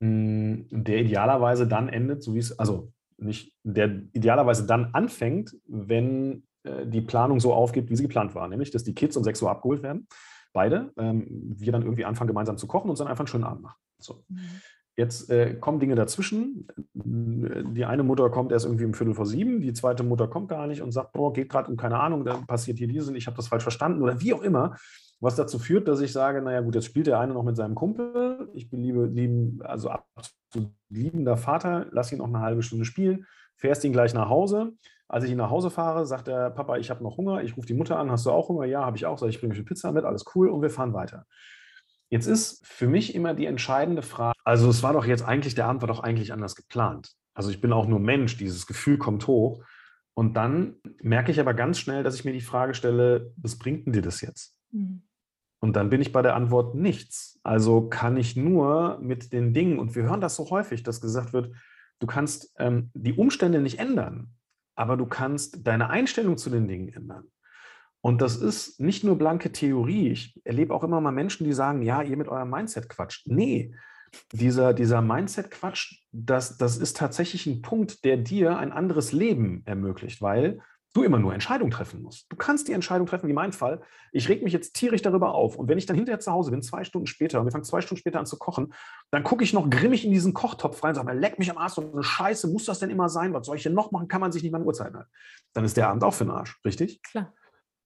mh, hm, der idealerweise dann endet, so wie es, also nicht, der idealerweise dann anfängt, wenn äh, die Planung so aufgeht, wie sie geplant war, nämlich, dass die Kids um 6 Uhr abgeholt werden, beide, ähm, wir dann irgendwie anfangen, gemeinsam zu kochen und dann einfach einen schönen Abend machen. So. Mhm. Jetzt äh, kommen Dinge dazwischen. Die eine Mutter kommt erst irgendwie um Viertel vor sieben, die zweite Mutter kommt gar nicht und sagt, boah, geht gerade um keine Ahnung, dann passiert hier dieses und ich habe das falsch verstanden oder wie auch immer. Was dazu führt, dass ich sage, naja gut, jetzt spielt der eine noch mit seinem Kumpel. Ich bin liebe, lieben, also liebender Vater, lass ihn noch eine halbe Stunde spielen, fährst ihn gleich nach Hause. Als ich ihn nach Hause fahre, sagt der Papa, ich habe noch Hunger. Ich rufe die Mutter an, hast du auch Hunger? Ja, habe ich auch. Sag ich, bringe mir Pizza mit, alles cool und wir fahren weiter. Jetzt ist für mich immer die entscheidende Frage, also es war doch jetzt eigentlich, der Abend war doch eigentlich anders geplant. Also ich bin auch nur Mensch, dieses Gefühl kommt hoch. Und dann merke ich aber ganz schnell, dass ich mir die Frage stelle, was bringt denn dir das jetzt? Mhm. Und dann bin ich bei der Antwort nichts. Also kann ich nur mit den Dingen, und wir hören das so häufig, dass gesagt wird, du kannst ähm, die Umstände nicht ändern, aber du kannst deine Einstellung zu den Dingen ändern. Und das ist nicht nur blanke Theorie. Ich erlebe auch immer mal Menschen, die sagen, ja, ihr mit eurem Mindset quatscht. Nee, dieser, dieser Mindset-Quatsch, das, das ist tatsächlich ein Punkt, der dir ein anderes Leben ermöglicht, weil du immer nur Entscheidungen treffen musst. Du kannst die Entscheidung treffen, wie mein Fall. Ich reg mich jetzt tierisch darüber auf. Und wenn ich dann hinterher zu Hause bin, zwei Stunden später, und wir fangen zwei Stunden später an zu kochen, dann gucke ich noch grimmig in diesen Kochtopf rein und sage, leck mich am Arsch, so eine Scheiße, muss das denn immer sein? Was soll ich denn noch machen? Kann man sich nicht mal an Uhrzeiten halten. Dann ist der Abend auch für den Arsch, richtig? Klar.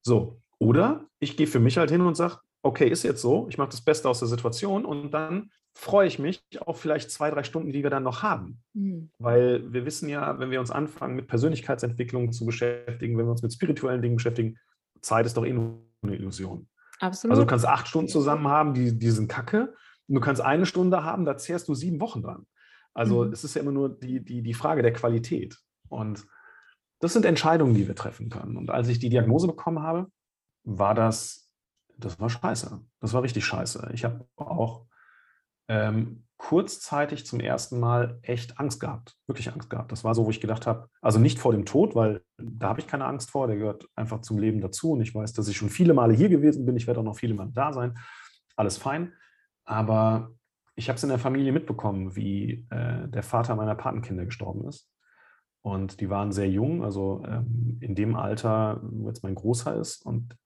So. Oder ich gehe für mich halt hin und sage, okay, ist jetzt so, ich mache das Beste aus der Situation und dann freue ich mich auf vielleicht zwei, drei Stunden, die wir dann noch haben. Mhm. Weil wir wissen ja, wenn wir uns anfangen, mit Persönlichkeitsentwicklung zu beschäftigen, wenn wir uns mit spirituellen Dingen beschäftigen, Zeit ist doch eh nur eine Illusion. Absolut. Also du kannst acht Stunden zusammen haben, die, die sind kacke. Und du kannst eine Stunde haben, da zehrst du sieben Wochen dran. Also mhm. es ist ja immer nur die, die, die Frage der Qualität. Und das sind Entscheidungen, die wir treffen können. Und als ich die Diagnose bekommen habe, war das, das war scheiße. Das war richtig scheiße. Ich habe auch ähm, kurzzeitig zum ersten Mal echt Angst gehabt. Wirklich Angst gehabt. Das war so, wo ich gedacht habe, also nicht vor dem Tod, weil da habe ich keine Angst vor, der gehört einfach zum Leben dazu. Und ich weiß, dass ich schon viele Male hier gewesen bin. Ich werde auch noch viele Male da sein. Alles fein. Aber ich habe es in der Familie mitbekommen, wie äh, der Vater meiner Patenkinder gestorben ist. Und die waren sehr jung, also ähm, in dem Alter, wo jetzt mein Großer ist. Und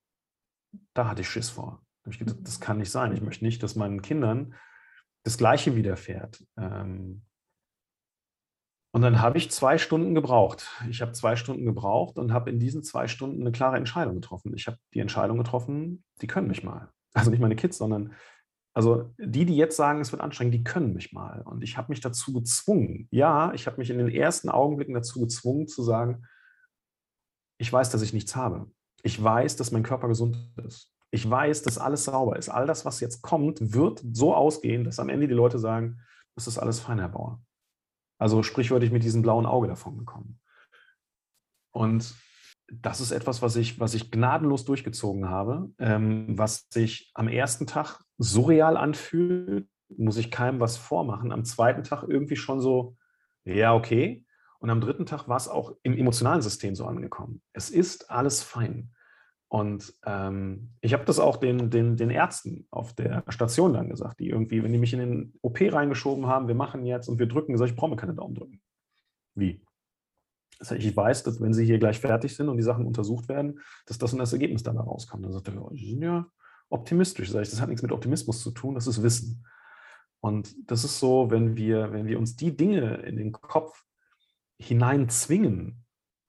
da hatte ich Schiss vor. Da habe ich gedacht, das kann nicht sein. Ich möchte nicht, dass meinen Kindern das Gleiche widerfährt. Ähm, und dann habe ich zwei Stunden gebraucht. Ich habe zwei Stunden gebraucht und habe in diesen zwei Stunden eine klare Entscheidung getroffen. Ich habe die Entscheidung getroffen, die können mich mal. Also nicht meine Kids, sondern also die, die jetzt sagen, es wird anstrengend, die können mich mal. Und ich habe mich dazu gezwungen. Ja, ich habe mich in den ersten Augenblicken dazu gezwungen zu sagen, ich weiß, dass ich nichts habe. Ich weiß, dass mein Körper gesund ist. Ich weiß, dass alles sauber ist. All das, was jetzt kommt, wird so ausgehen, dass am Ende die Leute sagen, das ist alles fein, Herr Bauer. Also sprichwörtlich mit diesem blauen Auge davon gekommen. Und das ist etwas, was ich, was ich gnadenlos durchgezogen habe, ähm, was sich am ersten Tag surreal anfühlt, muss ich keinem was vormachen. Am zweiten Tag irgendwie schon so, ja, okay. Und am dritten Tag war es auch im emotionalen System so angekommen. Es ist alles fein. Und ähm, ich habe das auch den, den, den Ärzten auf der Station dann gesagt, die irgendwie, wenn die mich in den OP reingeschoben haben, wir machen jetzt und wir drücken, sage ich, brauche mir keine Daumen drücken. Wie? Heißt, ich weiß, dass wenn sie hier gleich fertig sind und die Sachen untersucht werden, dass das und das Ergebnis dann rauskommt. Dann sagt er, ja optimistisch. Sag ich, das hat nichts mit Optimismus zu tun, das ist Wissen. Und das ist so, wenn wir, wenn wir uns die Dinge in den Kopf hineinzwingen,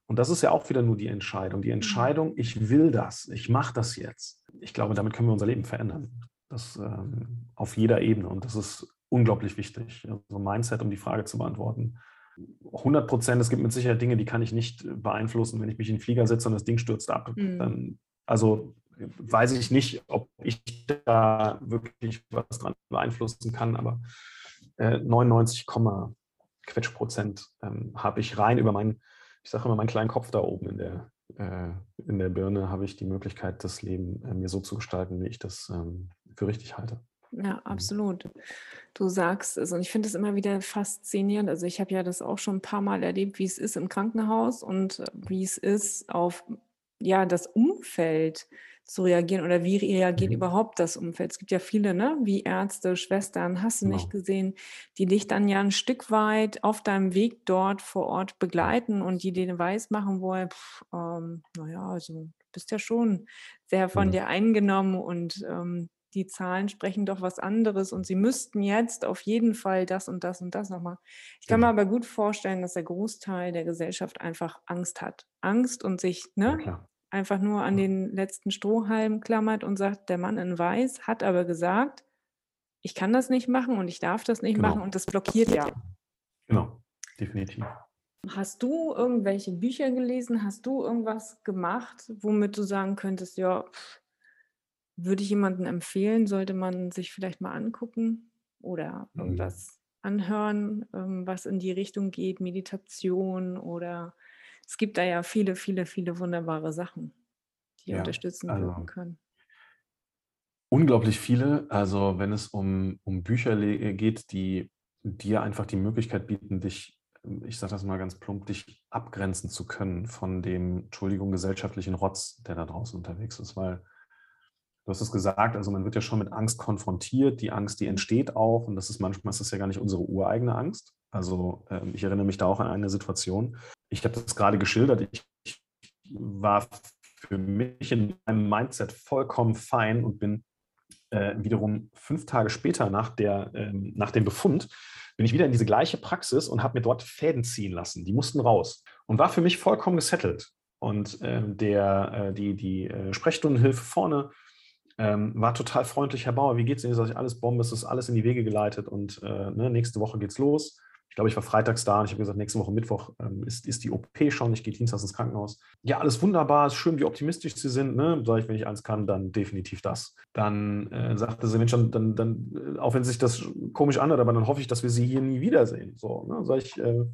und das ist ja auch wieder nur die Entscheidung. Die mhm. Entscheidung, ich will das, ich mache das jetzt. Ich glaube, damit können wir unser Leben verändern. Das ähm, auf jeder Ebene. Und das ist unglaublich wichtig. Also Mindset, um die Frage zu beantworten. 100 Prozent, es gibt mit Sicherheit Dinge, die kann ich nicht beeinflussen, wenn ich mich in den Flieger setze und das Ding stürzt ab. Mhm. Dann, also weiß ich nicht, ob ich da wirklich was dran beeinflussen kann, aber äh, 99, Quetsch Prozent ähm, habe ich rein über meinen ich sage immer, meinen kleinen Kopf da oben in der, äh, in der Birne habe ich die Möglichkeit, das Leben äh, mir so zu gestalten, wie ich das ähm, für richtig halte. Ja, absolut. Du sagst es, und ich finde es immer wieder faszinierend. Also, ich habe ja das auch schon ein paar Mal erlebt, wie es ist im Krankenhaus und äh, wie es ist auf ja, das Umfeld zu reagieren oder wie reagiert mhm. überhaupt das Umfeld? Es gibt ja viele, ne, wie Ärzte, Schwestern, hast du genau. nicht gesehen, die dich dann ja ein Stück weit auf deinem Weg dort vor Ort begleiten und die dir weiß machen wollen, ähm, naja, also du bist ja schon sehr von mhm. dir eingenommen und ähm, die Zahlen sprechen doch was anderes und sie müssten jetzt auf jeden Fall das und das und das nochmal. Ich kann mir aber gut vorstellen, dass der Großteil der Gesellschaft einfach Angst hat. Angst und sich, ne? Ja, einfach nur an den letzten Strohhalm klammert und sagt, der Mann in Weiß hat aber gesagt, ich kann das nicht machen und ich darf das nicht genau. machen und das blockiert ja. Genau, definitiv. Hast du irgendwelche Bücher gelesen? Hast du irgendwas gemacht, womit du sagen könntest, ja, würde ich jemandem empfehlen, sollte man sich vielleicht mal angucken oder mhm. irgendwas anhören, ähm, was in die Richtung geht, Meditation oder es gibt da ja viele, viele, viele wunderbare Sachen, die ja, unterstützen also, können. Unglaublich viele. Also wenn es um, um Bücher geht, die dir einfach die Möglichkeit bieten, dich, ich sage das mal ganz plump, dich abgrenzen zu können von dem, Entschuldigung, gesellschaftlichen Rotz, der da draußen unterwegs ist. Weil du hast es gesagt, also man wird ja schon mit Angst konfrontiert. Die Angst, die entsteht auch, und das ist manchmal ist das ja gar nicht unsere ureigene Angst. Also ähm, ich erinnere mich da auch an eine Situation ich habe das gerade geschildert, ich, ich war für mich in meinem Mindset vollkommen fein und bin äh, wiederum fünf Tage später nach, der, äh, nach dem Befund, bin ich wieder in diese gleiche Praxis und habe mir dort Fäden ziehen lassen. Die mussten raus und war für mich vollkommen gesettelt. Und äh, der, die, die äh, Sprechstundenhilfe vorne ähm, war total freundlich. Herr Bauer, wie geht's Ihnen? Sag ich, alles Bombe, es ist alles in die Wege geleitet und äh, ne, nächste Woche geht's los ich glaube, ich war freitags da und ich habe gesagt, nächste Woche Mittwoch ähm, ist, ist die OP schon, ich gehe dienstags ins Krankenhaus. Ja, alles wunderbar, ist schön, wie optimistisch Sie sind. Ne? Sag ich, wenn ich eins kann, dann definitiv das. Dann äh, sagte sie, Mensch, dann, dann, dann, auch wenn sich das komisch anhört, aber dann hoffe ich, dass wir Sie hier nie wiedersehen. So, ne? Sag ich, äh,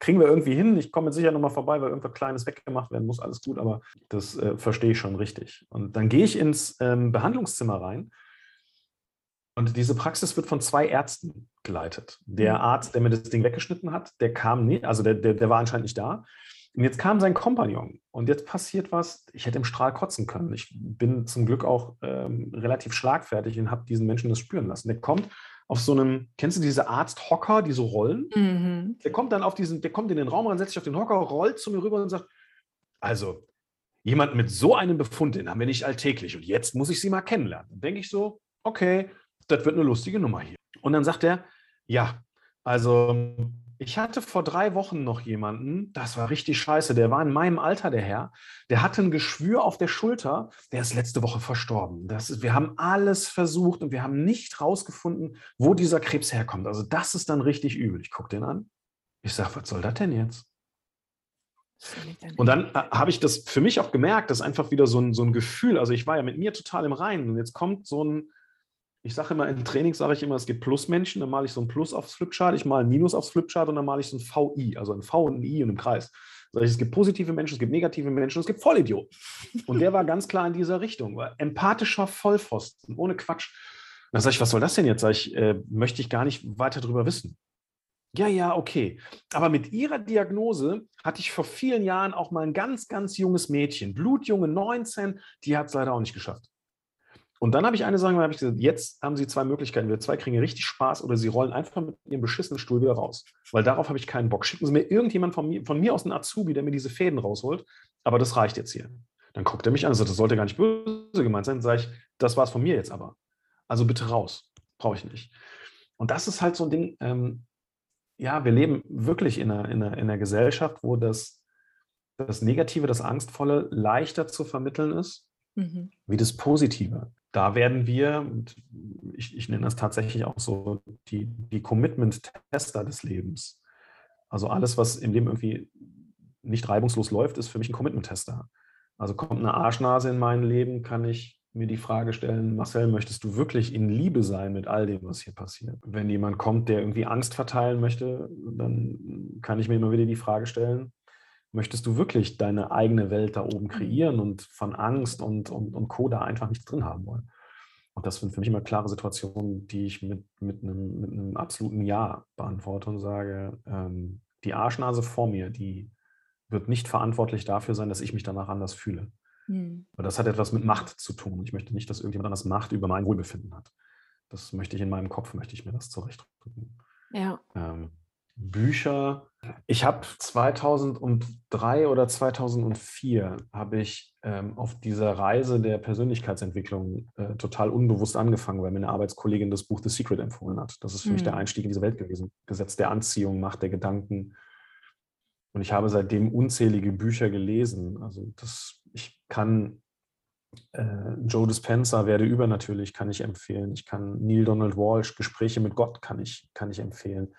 kriegen wir irgendwie hin. Ich komme sicher nochmal vorbei, weil irgendwas Kleines weggemacht werden muss, alles gut, aber das äh, verstehe ich schon richtig. Und dann gehe ich ins ähm, Behandlungszimmer rein und diese Praxis wird von zwei Ärzten geleitet. Der mhm. Arzt, der mir das Ding weggeschnitten hat, der kam nicht, also der, der, der war anscheinend nicht da. Und jetzt kam sein Kompagnon und jetzt passiert was, ich hätte im Strahl kotzen können. Ich bin zum Glück auch ähm, relativ schlagfertig und habe diesen Menschen das spüren lassen. Der kommt auf so einem, kennst du diese Arzthocker, die so rollen? Mhm. Der kommt dann auf diesen, der kommt in den Raum rein, setzt sich auf den Hocker, rollt zu mir rüber und sagt, also jemand mit so einem Befund, den haben wir nicht alltäglich und jetzt muss ich sie mal kennenlernen. Dann denke ich so, okay, das wird eine lustige Nummer hier. Und dann sagt er, ja, also ich hatte vor drei Wochen noch jemanden, das war richtig scheiße, der war in meinem Alter, der Herr, der hatte ein Geschwür auf der Schulter, der ist letzte Woche verstorben. Das ist, wir haben alles versucht und wir haben nicht rausgefunden, wo dieser Krebs herkommt. Also das ist dann richtig übel. Ich gucke den an. Ich sage, was soll das denn jetzt? Und dann äh, habe ich das für mich auch gemerkt, dass einfach wieder so ein, so ein Gefühl, also ich war ja mit mir total im Reinen und jetzt kommt so ein, ich sage immer, im Training sage ich immer, es gibt Plusmenschen, dann male ich so ein Plus aufs Flipchart, ich male ein Minus aufs Flipchart und dann male ich so ein VI, also ein V und ein I und im Kreis. Sag ich, es gibt positive Menschen, es gibt negative Menschen, es gibt Vollidioten. Und der war ganz klar in dieser Richtung, war empathischer Vollpfosten, ohne Quatsch. dann sage ich, was soll das denn jetzt? Sag ich, äh, möchte ich gar nicht weiter darüber wissen. Ja, ja, okay. Aber mit ihrer Diagnose hatte ich vor vielen Jahren auch mal ein ganz, ganz junges Mädchen, blutjunge 19, die hat es leider auch nicht geschafft. Und dann habe ich eine Sache, habe ich gesagt, jetzt haben Sie zwei Möglichkeiten. Wir zwei kriegen richtig Spaß oder Sie rollen einfach mit Ihrem beschissenen Stuhl wieder raus. Weil darauf habe ich keinen Bock. Schicken Sie mir irgendjemand von mir, von mir aus einen Azubi, der mir diese Fäden rausholt. Aber das reicht jetzt hier. Dann guckt er mich an und sagt, das sollte gar nicht böse gemeint sein. Dann sage ich, das war es von mir jetzt aber. Also bitte raus. Brauche ich nicht. Und das ist halt so ein Ding, ähm, ja, wir leben wirklich in einer, in einer, in einer Gesellschaft, wo das, das Negative, das Angstvolle leichter zu vermitteln ist, mhm. wie das Positive da werden wir, ich, ich, nenne das tatsächlich auch so, die, die Commitment-Tester des Lebens. Also alles, was im Leben irgendwie nicht reibungslos läuft, ist für mich ein Commitment-Tester. Also kommt eine Arschnase in mein Leben, kann ich mir die Frage stellen, Marcel, möchtest du wirklich in Liebe sein mit all dem, was hier passiert? Wenn jemand kommt, der irgendwie Angst verteilen möchte, dann kann ich mir immer wieder die Frage stellen, möchtest du wirklich deine eigene Welt da oben mhm. kreieren und von Angst und, und, und Co. da einfach nichts drin haben wollen. Und das sind für mich immer klare Situationen, die ich mit, mit, einem, mit einem absoluten Ja beantworte und sage, ähm, die Arschnase vor mir, die wird nicht verantwortlich dafür sein, dass ich mich danach anders fühle. Mhm. Weil das hat etwas mit Macht zu tun. Ich möchte nicht, dass irgendjemand anders Macht über mein Wohlbefinden hat. Das möchte ich in meinem Kopf, möchte ich mir das zurechtdrücken. Ja. Ähm, Bücher. Ich habe 2003 oder 2004 habe ich ähm, auf dieser Reise der Persönlichkeitsentwicklung äh, total unbewusst angefangen, weil mir eine Arbeitskollegin das Buch The Secret empfohlen hat. Das ist für mhm. mich der mhm. Einstieg in diese Welt gewesen. Gesetz der Anziehung, Macht der Gedanken. Und ich habe seitdem unzählige Bücher gelesen. Also das, ich kann äh, Joe Dispenza, Werde übernatürlich, kann ich empfehlen. Ich kann Neil Donald Walsh, Gespräche mit Gott kann ich, kann ich empfehlen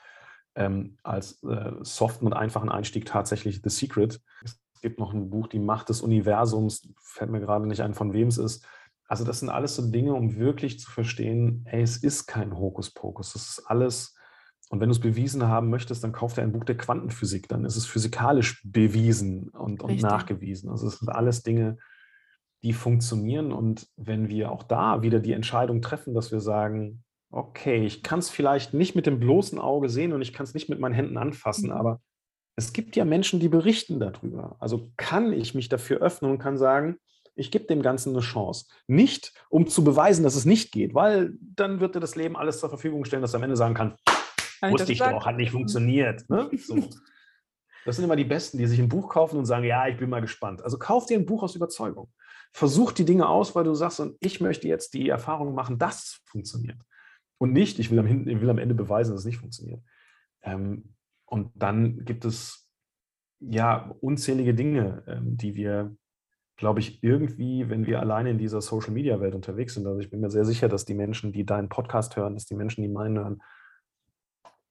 ähm, als äh, soften und einfachen Einstieg tatsächlich The Secret. Es gibt noch ein Buch, Die Macht des Universums, fällt mir gerade nicht ein, von wem es ist. Also das sind alles so Dinge, um wirklich zu verstehen, hey, es ist kein Hokuspokus, das ist alles, und wenn du es bewiesen haben möchtest, dann kauf dir ein Buch der Quantenphysik, dann ist es physikalisch bewiesen und, und nachgewiesen. Also es sind alles Dinge, die funktionieren und wenn wir auch da wieder die Entscheidung treffen, dass wir sagen, okay, ich kann es vielleicht nicht mit dem bloßen Auge sehen und ich kann es nicht mit meinen Händen anfassen, mhm. aber es gibt ja Menschen, die berichten darüber. Also kann ich mich dafür öffnen und kann sagen, ich gebe dem Ganzen eine Chance. Nicht, um zu beweisen, dass es nicht geht, weil dann wird dir das Leben alles zur Verfügung stellen, dass er am Ende sagen kann, wusste ich, ich doch, hat nicht funktioniert. Ne? So. Das sind immer die Besten, die sich ein Buch kaufen und sagen, ja, ich bin mal gespannt. Also kauf dir ein Buch aus Überzeugung. Versuch die Dinge aus, weil du sagst, und ich möchte jetzt die Erfahrung machen, dass es funktioniert und nicht, ich will am, ich will am Ende beweisen, dass es nicht funktioniert. Ähm, und dann gibt es ja unzählige Dinge, ähm, die wir, glaube ich, irgendwie, wenn wir alleine in dieser Social-Media-Welt unterwegs sind, also ich bin mir sehr sicher, dass die Menschen, die deinen Podcast hören, dass die Menschen, die meinen hören,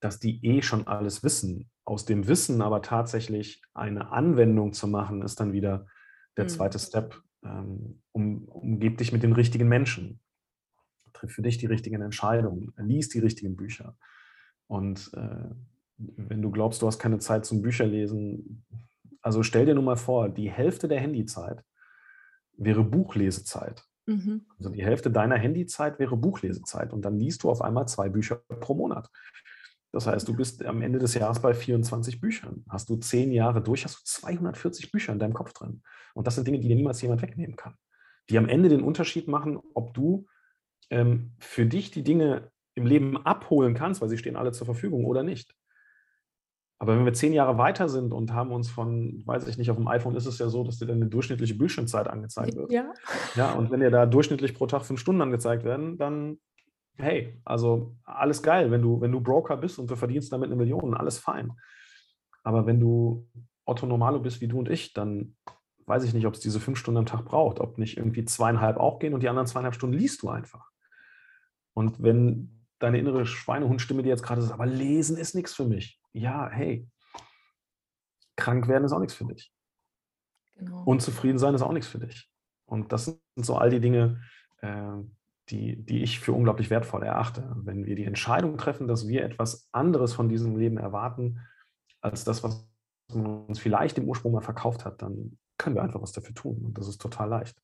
dass die eh schon alles wissen. Aus dem Wissen aber tatsächlich eine Anwendung zu machen, ist dann wieder der mhm. zweite Step. Ähm, um, umgib dich mit den richtigen Menschen triff für dich die richtigen Entscheidungen, lies die richtigen Bücher. Und äh, wenn du glaubst, du hast keine Zeit zum Bücherlesen, also stell dir nur mal vor, die Hälfte der Handyzeit wäre Buchlesezeit. Mhm. Also die Hälfte deiner Handyzeit wäre Buchlesezeit und dann liest du auf einmal zwei Bücher pro Monat. Das heißt, du bist am Ende des Jahres bei 24 Büchern. Hast du zehn Jahre durch, hast du 240 Bücher in deinem Kopf drin. Und das sind Dinge, die dir niemals jemand wegnehmen kann. Die am Ende den Unterschied machen, ob du ähm, für dich die Dinge im Leben abholen kannst, weil sie stehen alle zur Verfügung oder nicht. Aber wenn wir zehn Jahre weiter sind und haben uns von, weiß ich nicht, auf dem iPhone ist es ja so, dass dir dann eine durchschnittliche Bildschirmzeit angezeigt wird. Ja. Ja, und wenn dir da durchschnittlich pro Tag fünf Stunden angezeigt werden, dann, hey, also alles geil, wenn du, wenn du Broker bist und du verdienst damit eine Million, alles fein. Aber wenn du Otto Normalo bist wie du und ich, dann weiß ich nicht, ob es diese fünf Stunden am Tag braucht, ob nicht irgendwie zweieinhalb auch gehen und die anderen zweieinhalb Stunden liest du einfach. Und wenn deine innere Schweinehundstimme dir jetzt gerade sagt, aber lesen ist nichts für mich. Ja, hey, krank werden ist auch nichts für dich. Genau. Unzufrieden sein ist auch nichts für dich. Und das sind so all die Dinge, äh, die, die ich für unglaublich wertvoll erachte. Wenn wir die Entscheidung treffen, dass wir etwas anderes von diesem Leben erwarten, als das, was man uns vielleicht im Ursprung mal verkauft hat, dann können wir einfach was dafür tun. Und das ist total leicht.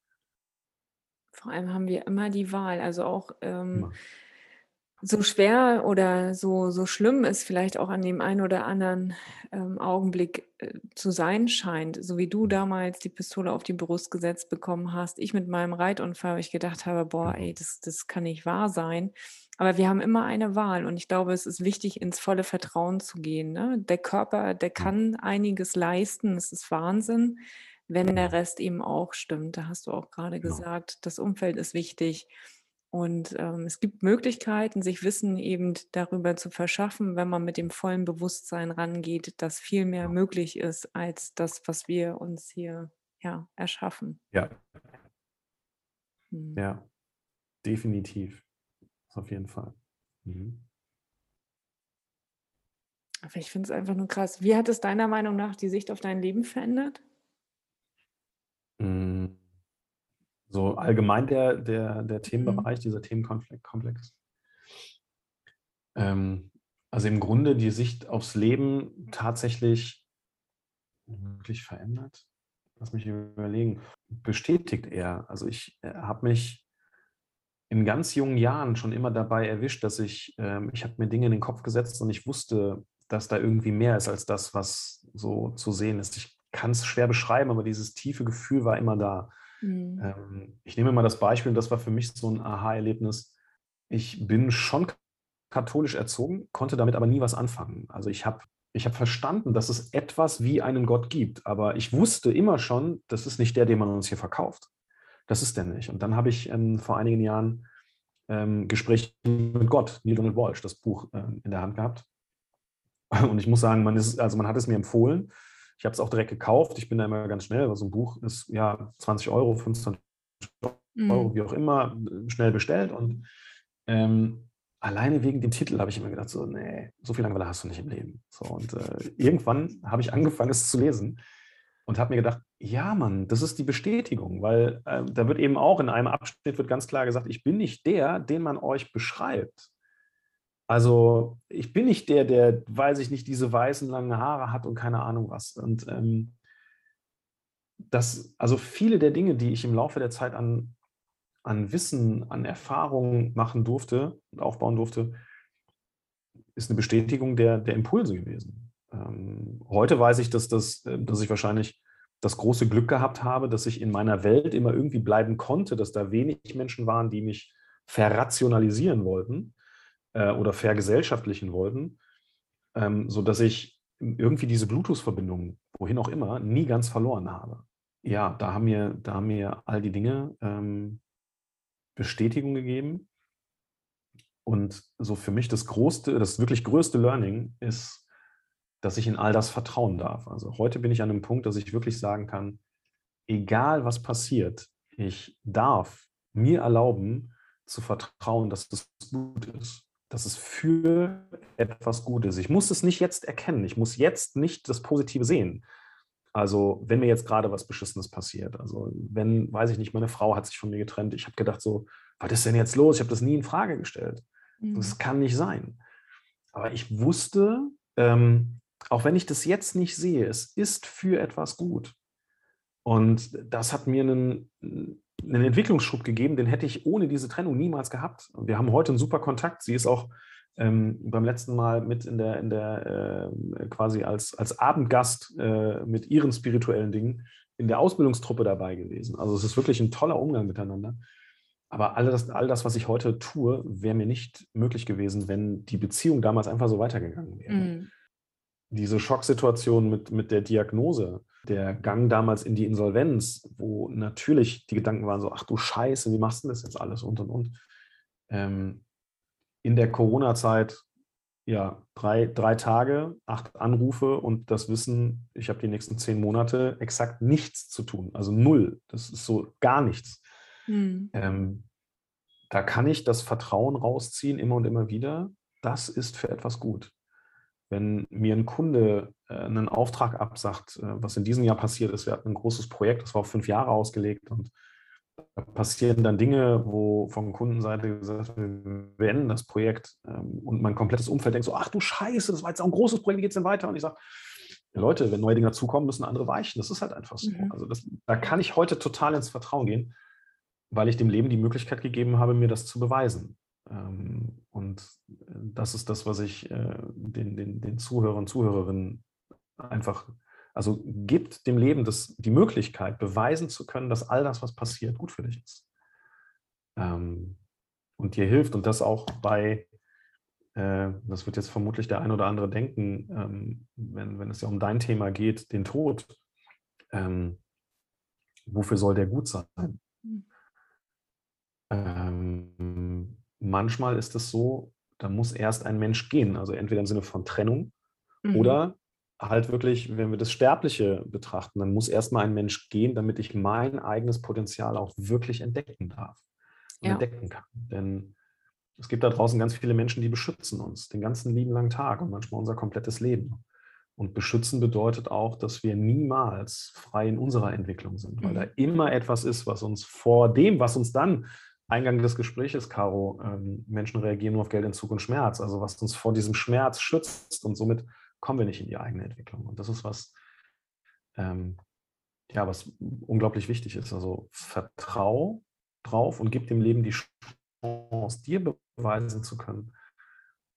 Vor allem haben wir immer die Wahl. Also auch, ähm, so schwer oder so, so schlimm es vielleicht auch an dem einen oder anderen ähm, Augenblick äh, zu sein scheint, so wie du Mhm. damals die Pistole auf die Brust gesetzt bekommen hast, ich mit meinem Reitunfall, weil ich gedacht habe, boah, Genau. ey, das, das kann nicht wahr sein. Aber wir haben immer eine Wahl und ich glaube, es ist wichtig, ins volle Vertrauen zu gehen. Ne? Der Körper, der Ja, kann einiges leisten, es ist Wahnsinn, wenn der Rest eben auch stimmt. Da hast du auch gerade genau. gesagt, das Umfeld ist wichtig. Und, ähm, es gibt Möglichkeiten, sich Wissen eben darüber zu verschaffen, wenn man mit dem vollen Bewusstsein rangeht, dass viel mehr genau. möglich ist als das, was wir uns hier, ja, erschaffen. Ja, Mhm. ja, definitiv. Auf jeden Fall. Mhm. Aber ich finde es einfach nur krass. Wie hat es deiner Meinung nach die Sicht auf dein Leben verändert? Mm, So allgemein der, der, der Mhm. Themenbereich, dieser Themenkomplex. Ähm, also im Grunde die Sicht aufs Leben tatsächlich wirklich verändert. Lass mich überlegen. Bestätigt eher. Also ich äh, habe mich in ganz jungen Jahren schon immer dabei erwischt, dass ich, ähm, ich habe mir Dinge in den Kopf gesetzt und ich wusste, dass da irgendwie mehr ist als das, was so zu sehen ist. Ich kann es schwer beschreiben, aber dieses tiefe Gefühl war immer da. Mhm. Ähm, ich nehme mal das Beispiel, und das war für mich so ein Aha-Erlebnis. Ich bin schon katholisch erzogen, konnte damit aber nie was anfangen. Also ich habe ich hab verstanden, dass es etwas wie einen Gott gibt, aber ich wusste immer schon, das ist nicht der, den man uns hier verkauft. Das ist der nicht. Und dann habe ich ähm, vor einigen Jahren ähm, Gespräche mit Gott, Neil Donald Walsh, das Buch ähm, in der Hand gehabt. Und ich muss sagen, man, ist, also man hat es mir empfohlen. Ich habe es auch direkt gekauft. Ich bin da immer ganz schnell, weil so ein Buch ist ja 20 Euro, 25 Euro, Mhm. wie auch immer, schnell bestellt. Und ähm, alleine wegen dem Titel habe ich immer gedacht, so, nee, so viel Langeweile hast du nicht im Leben. So, und äh, irgendwann habe ich angefangen, es zu lesen und habe mir gedacht, ja, Mann, das ist die Bestätigung, weil äh, da wird eben auch in einem Abschnitt wird ganz klar gesagt, ich bin nicht der, den man euch beschreibt. Also ich bin nicht der, der, weiß ich nicht, diese weißen langen Haare hat und keine Ahnung was. Und ähm, das, also viele der Dinge, die ich im Laufe der Zeit an, an Wissen, an Erfahrungen machen durfte und aufbauen durfte, ist eine Bestätigung der, der Impulse gewesen. Ähm, heute weiß ich, dass, das, äh, dass ich wahrscheinlich das große Glück gehabt habe, dass ich in meiner Welt immer irgendwie bleiben konnte, dass da wenig Menschen waren, die mich verrationalisieren wollten äh, oder vergesellschaftlichen wollten, ähm, sodass ich irgendwie diese Bluetooth-Verbindung, wohin auch immer, nie ganz verloren habe. Ja, da haben mir, da haben mir all die Dinge ähm, Bestätigung gegeben. Und so für mich das größte, das wirklich größte Learning ist, dass ich in all das vertrauen darf. Also heute bin ich an einem Punkt, dass ich wirklich sagen kann, egal was passiert, ich darf mir erlauben zu vertrauen, dass es gut ist, dass es für etwas gut ist. Ich muss es nicht jetzt erkennen, ich muss jetzt nicht das Positive sehen. Also wenn mir jetzt gerade was Beschissenes passiert, also wenn, weiß ich nicht, meine Frau hat sich von mir getrennt, ich habe gedacht so, was ist denn jetzt los? Ich habe das nie in Frage gestellt. Mhm. Das kann nicht sein. Aber ich wusste, ähm, auch wenn ich das jetzt nicht sehe, es ist für etwas gut. Und das hat mir einen, einen Entwicklungsschub gegeben, den hätte ich ohne diese Trennung niemals gehabt. Wir haben heute einen super Kontakt. Sie ist auch ähm, beim letzten Mal mit in der, in der äh, quasi als, als Abendgast äh, mit ihren spirituellen Dingen in der Ausbildungstruppe dabei gewesen. Also es ist wirklich ein toller Umgang miteinander. Aber all das, all das was ich heute tue, wäre mir nicht möglich gewesen, wenn die Beziehung damals einfach so weitergegangen wäre. Mhm. Diese Schocksituation mit, mit der Diagnose, der Gang damals in die Insolvenz, wo natürlich die Gedanken waren so, ach du Scheiße, wie machst du das jetzt alles und und und. Ähm, in der Corona-Zeit, ja, drei, drei Tage, acht Anrufe und das Wissen, ich habe die nächsten zehn Monate exakt nichts zu tun, also null. Das ist so gar nichts. Mhm. Ähm, da kann ich das Vertrauen rausziehen, immer und immer wieder. Das ist für etwas gut. Wenn mir ein Kunde äh, einen Auftrag absagt, äh, was in diesem Jahr passiert ist, wir hatten ein großes Projekt, das war auf fünf Jahre ausgelegt und da passieren dann Dinge, wo von Kundenseite gesagt wird, wir beenden das Projekt ähm, und mein komplettes Umfeld denkt so, ach du Scheiße, das war jetzt auch ein großes Projekt, wie geht es denn weiter? Und ich sage, Leute, wenn neue Dinge dazukommen, müssen andere weichen. Das ist halt einfach so. Mhm. Also das, da kann ich heute total ins Vertrauen gehen, weil ich dem Leben die Möglichkeit gegeben habe, mir das zu beweisen. Ähm, und das ist das, was ich äh, den, den, den Zuhörern und Zuhörerinnen einfach, also gibt dem Leben das, die Möglichkeit, beweisen zu können, dass all das, was passiert, gut für dich ist. Ähm, und dir hilft und das auch bei, äh, das wird jetzt vermutlich der ein oder andere denken, ähm, wenn, wenn es ja um dein Thema geht, den Tod, wofür soll der gut sein? Mhm. Ähm, manchmal ist es so, da muss erst ein Mensch gehen, also entweder im Sinne von Trennung mhm. oder halt wirklich, wenn wir das Sterbliche betrachten, dann muss erstmal ein Mensch gehen, damit ich mein eigenes Potenzial auch wirklich entdecken darf ja. entdecken kann. Denn es gibt da draußen ganz viele Menschen, die beschützen uns den ganzen lieben langen Tag und manchmal unser komplettes Leben. Und beschützen bedeutet auch, dass wir niemals frei in unserer Entwicklung sind, weil mhm. da immer etwas ist, was uns vor dem, was uns dann, Eingang des Gesprächs, Caro, ähm, Menschen reagieren nur auf Geldentzug und Schmerz, also was uns vor diesem Schmerz schützt und somit kommen wir nicht in die eigene Entwicklung. Und das ist was, ähm, ja, was unglaublich wichtig ist. Also vertrau drauf und gib dem Leben die Chance, dir beweisen zu können,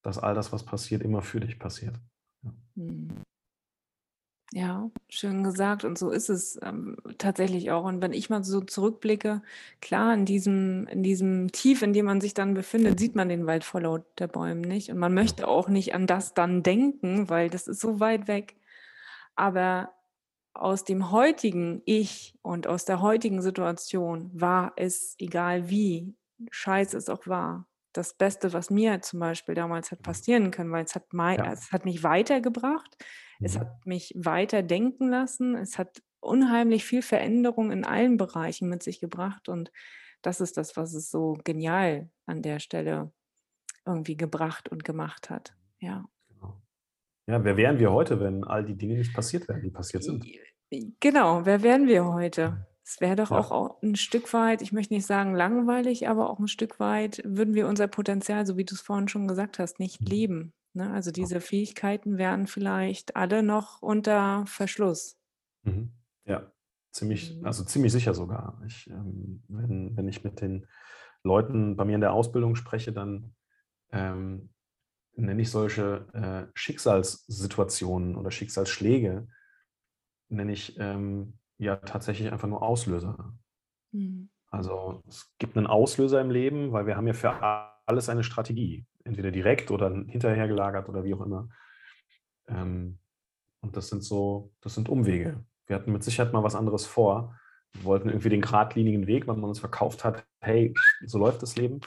dass all das, was passiert, immer für dich passiert. Ja. Hm. Ja, schön gesagt. Und so ist es ähm, tatsächlich auch. Und wenn ich mal so zurückblicke, klar, in diesem, in diesem Tief, in dem man sich dann befindet, sieht man den Wald vor lauter Bäumen nicht. Und man möchte auch nicht an das dann denken, weil das ist so weit weg. Aber aus dem heutigen Ich und aus der heutigen Situation war es, egal wie scheiße es auch war, das Beste, was mir zum Beispiel damals hat mhm. passieren können, weil es hat, mein, ja. es hat mich weitergebracht, mhm. es hat mich weiter denken lassen, es hat unheimlich viel Veränderung in allen Bereichen mit sich gebracht und das ist das, was es so genial an der Stelle irgendwie gebracht und gemacht hat. Ja. Ja, wer wären wir heute, wenn all die Dinge nicht passiert wären, die passiert sind? Genau, wer wären wir heute? Es wäre doch ja. auch ein Stück weit, ich möchte nicht sagen langweilig, aber auch ein Stück weit würden wir unser Potenzial, so wie du es vorhin schon gesagt hast, nicht mhm. leben. Ne? Also diese Fähigkeiten wären vielleicht alle noch unter Verschluss. Mhm. Ja, ziemlich, mhm. also ziemlich sicher sogar. Ich, ähm, wenn, wenn ich mit den Leuten bei mir in der Ausbildung spreche, dann ähm, nenne ich solche äh, Schicksalssituationen oder Schicksalsschläge, nenne ich ähm, ja tatsächlich einfach nur Auslöser. Mhm. Also es gibt einen Auslöser im Leben, weil wir haben ja für alles eine Strategie, entweder direkt oder hinterher gelagert oder wie auch immer. Ähm, und das sind so, das sind Umwege. Wir hatten mit Sicherheit mal was anderes vor. Wir wollten irgendwie den geradlinigen Weg, weil man uns verkauft hat, hey, so läuft das Leben.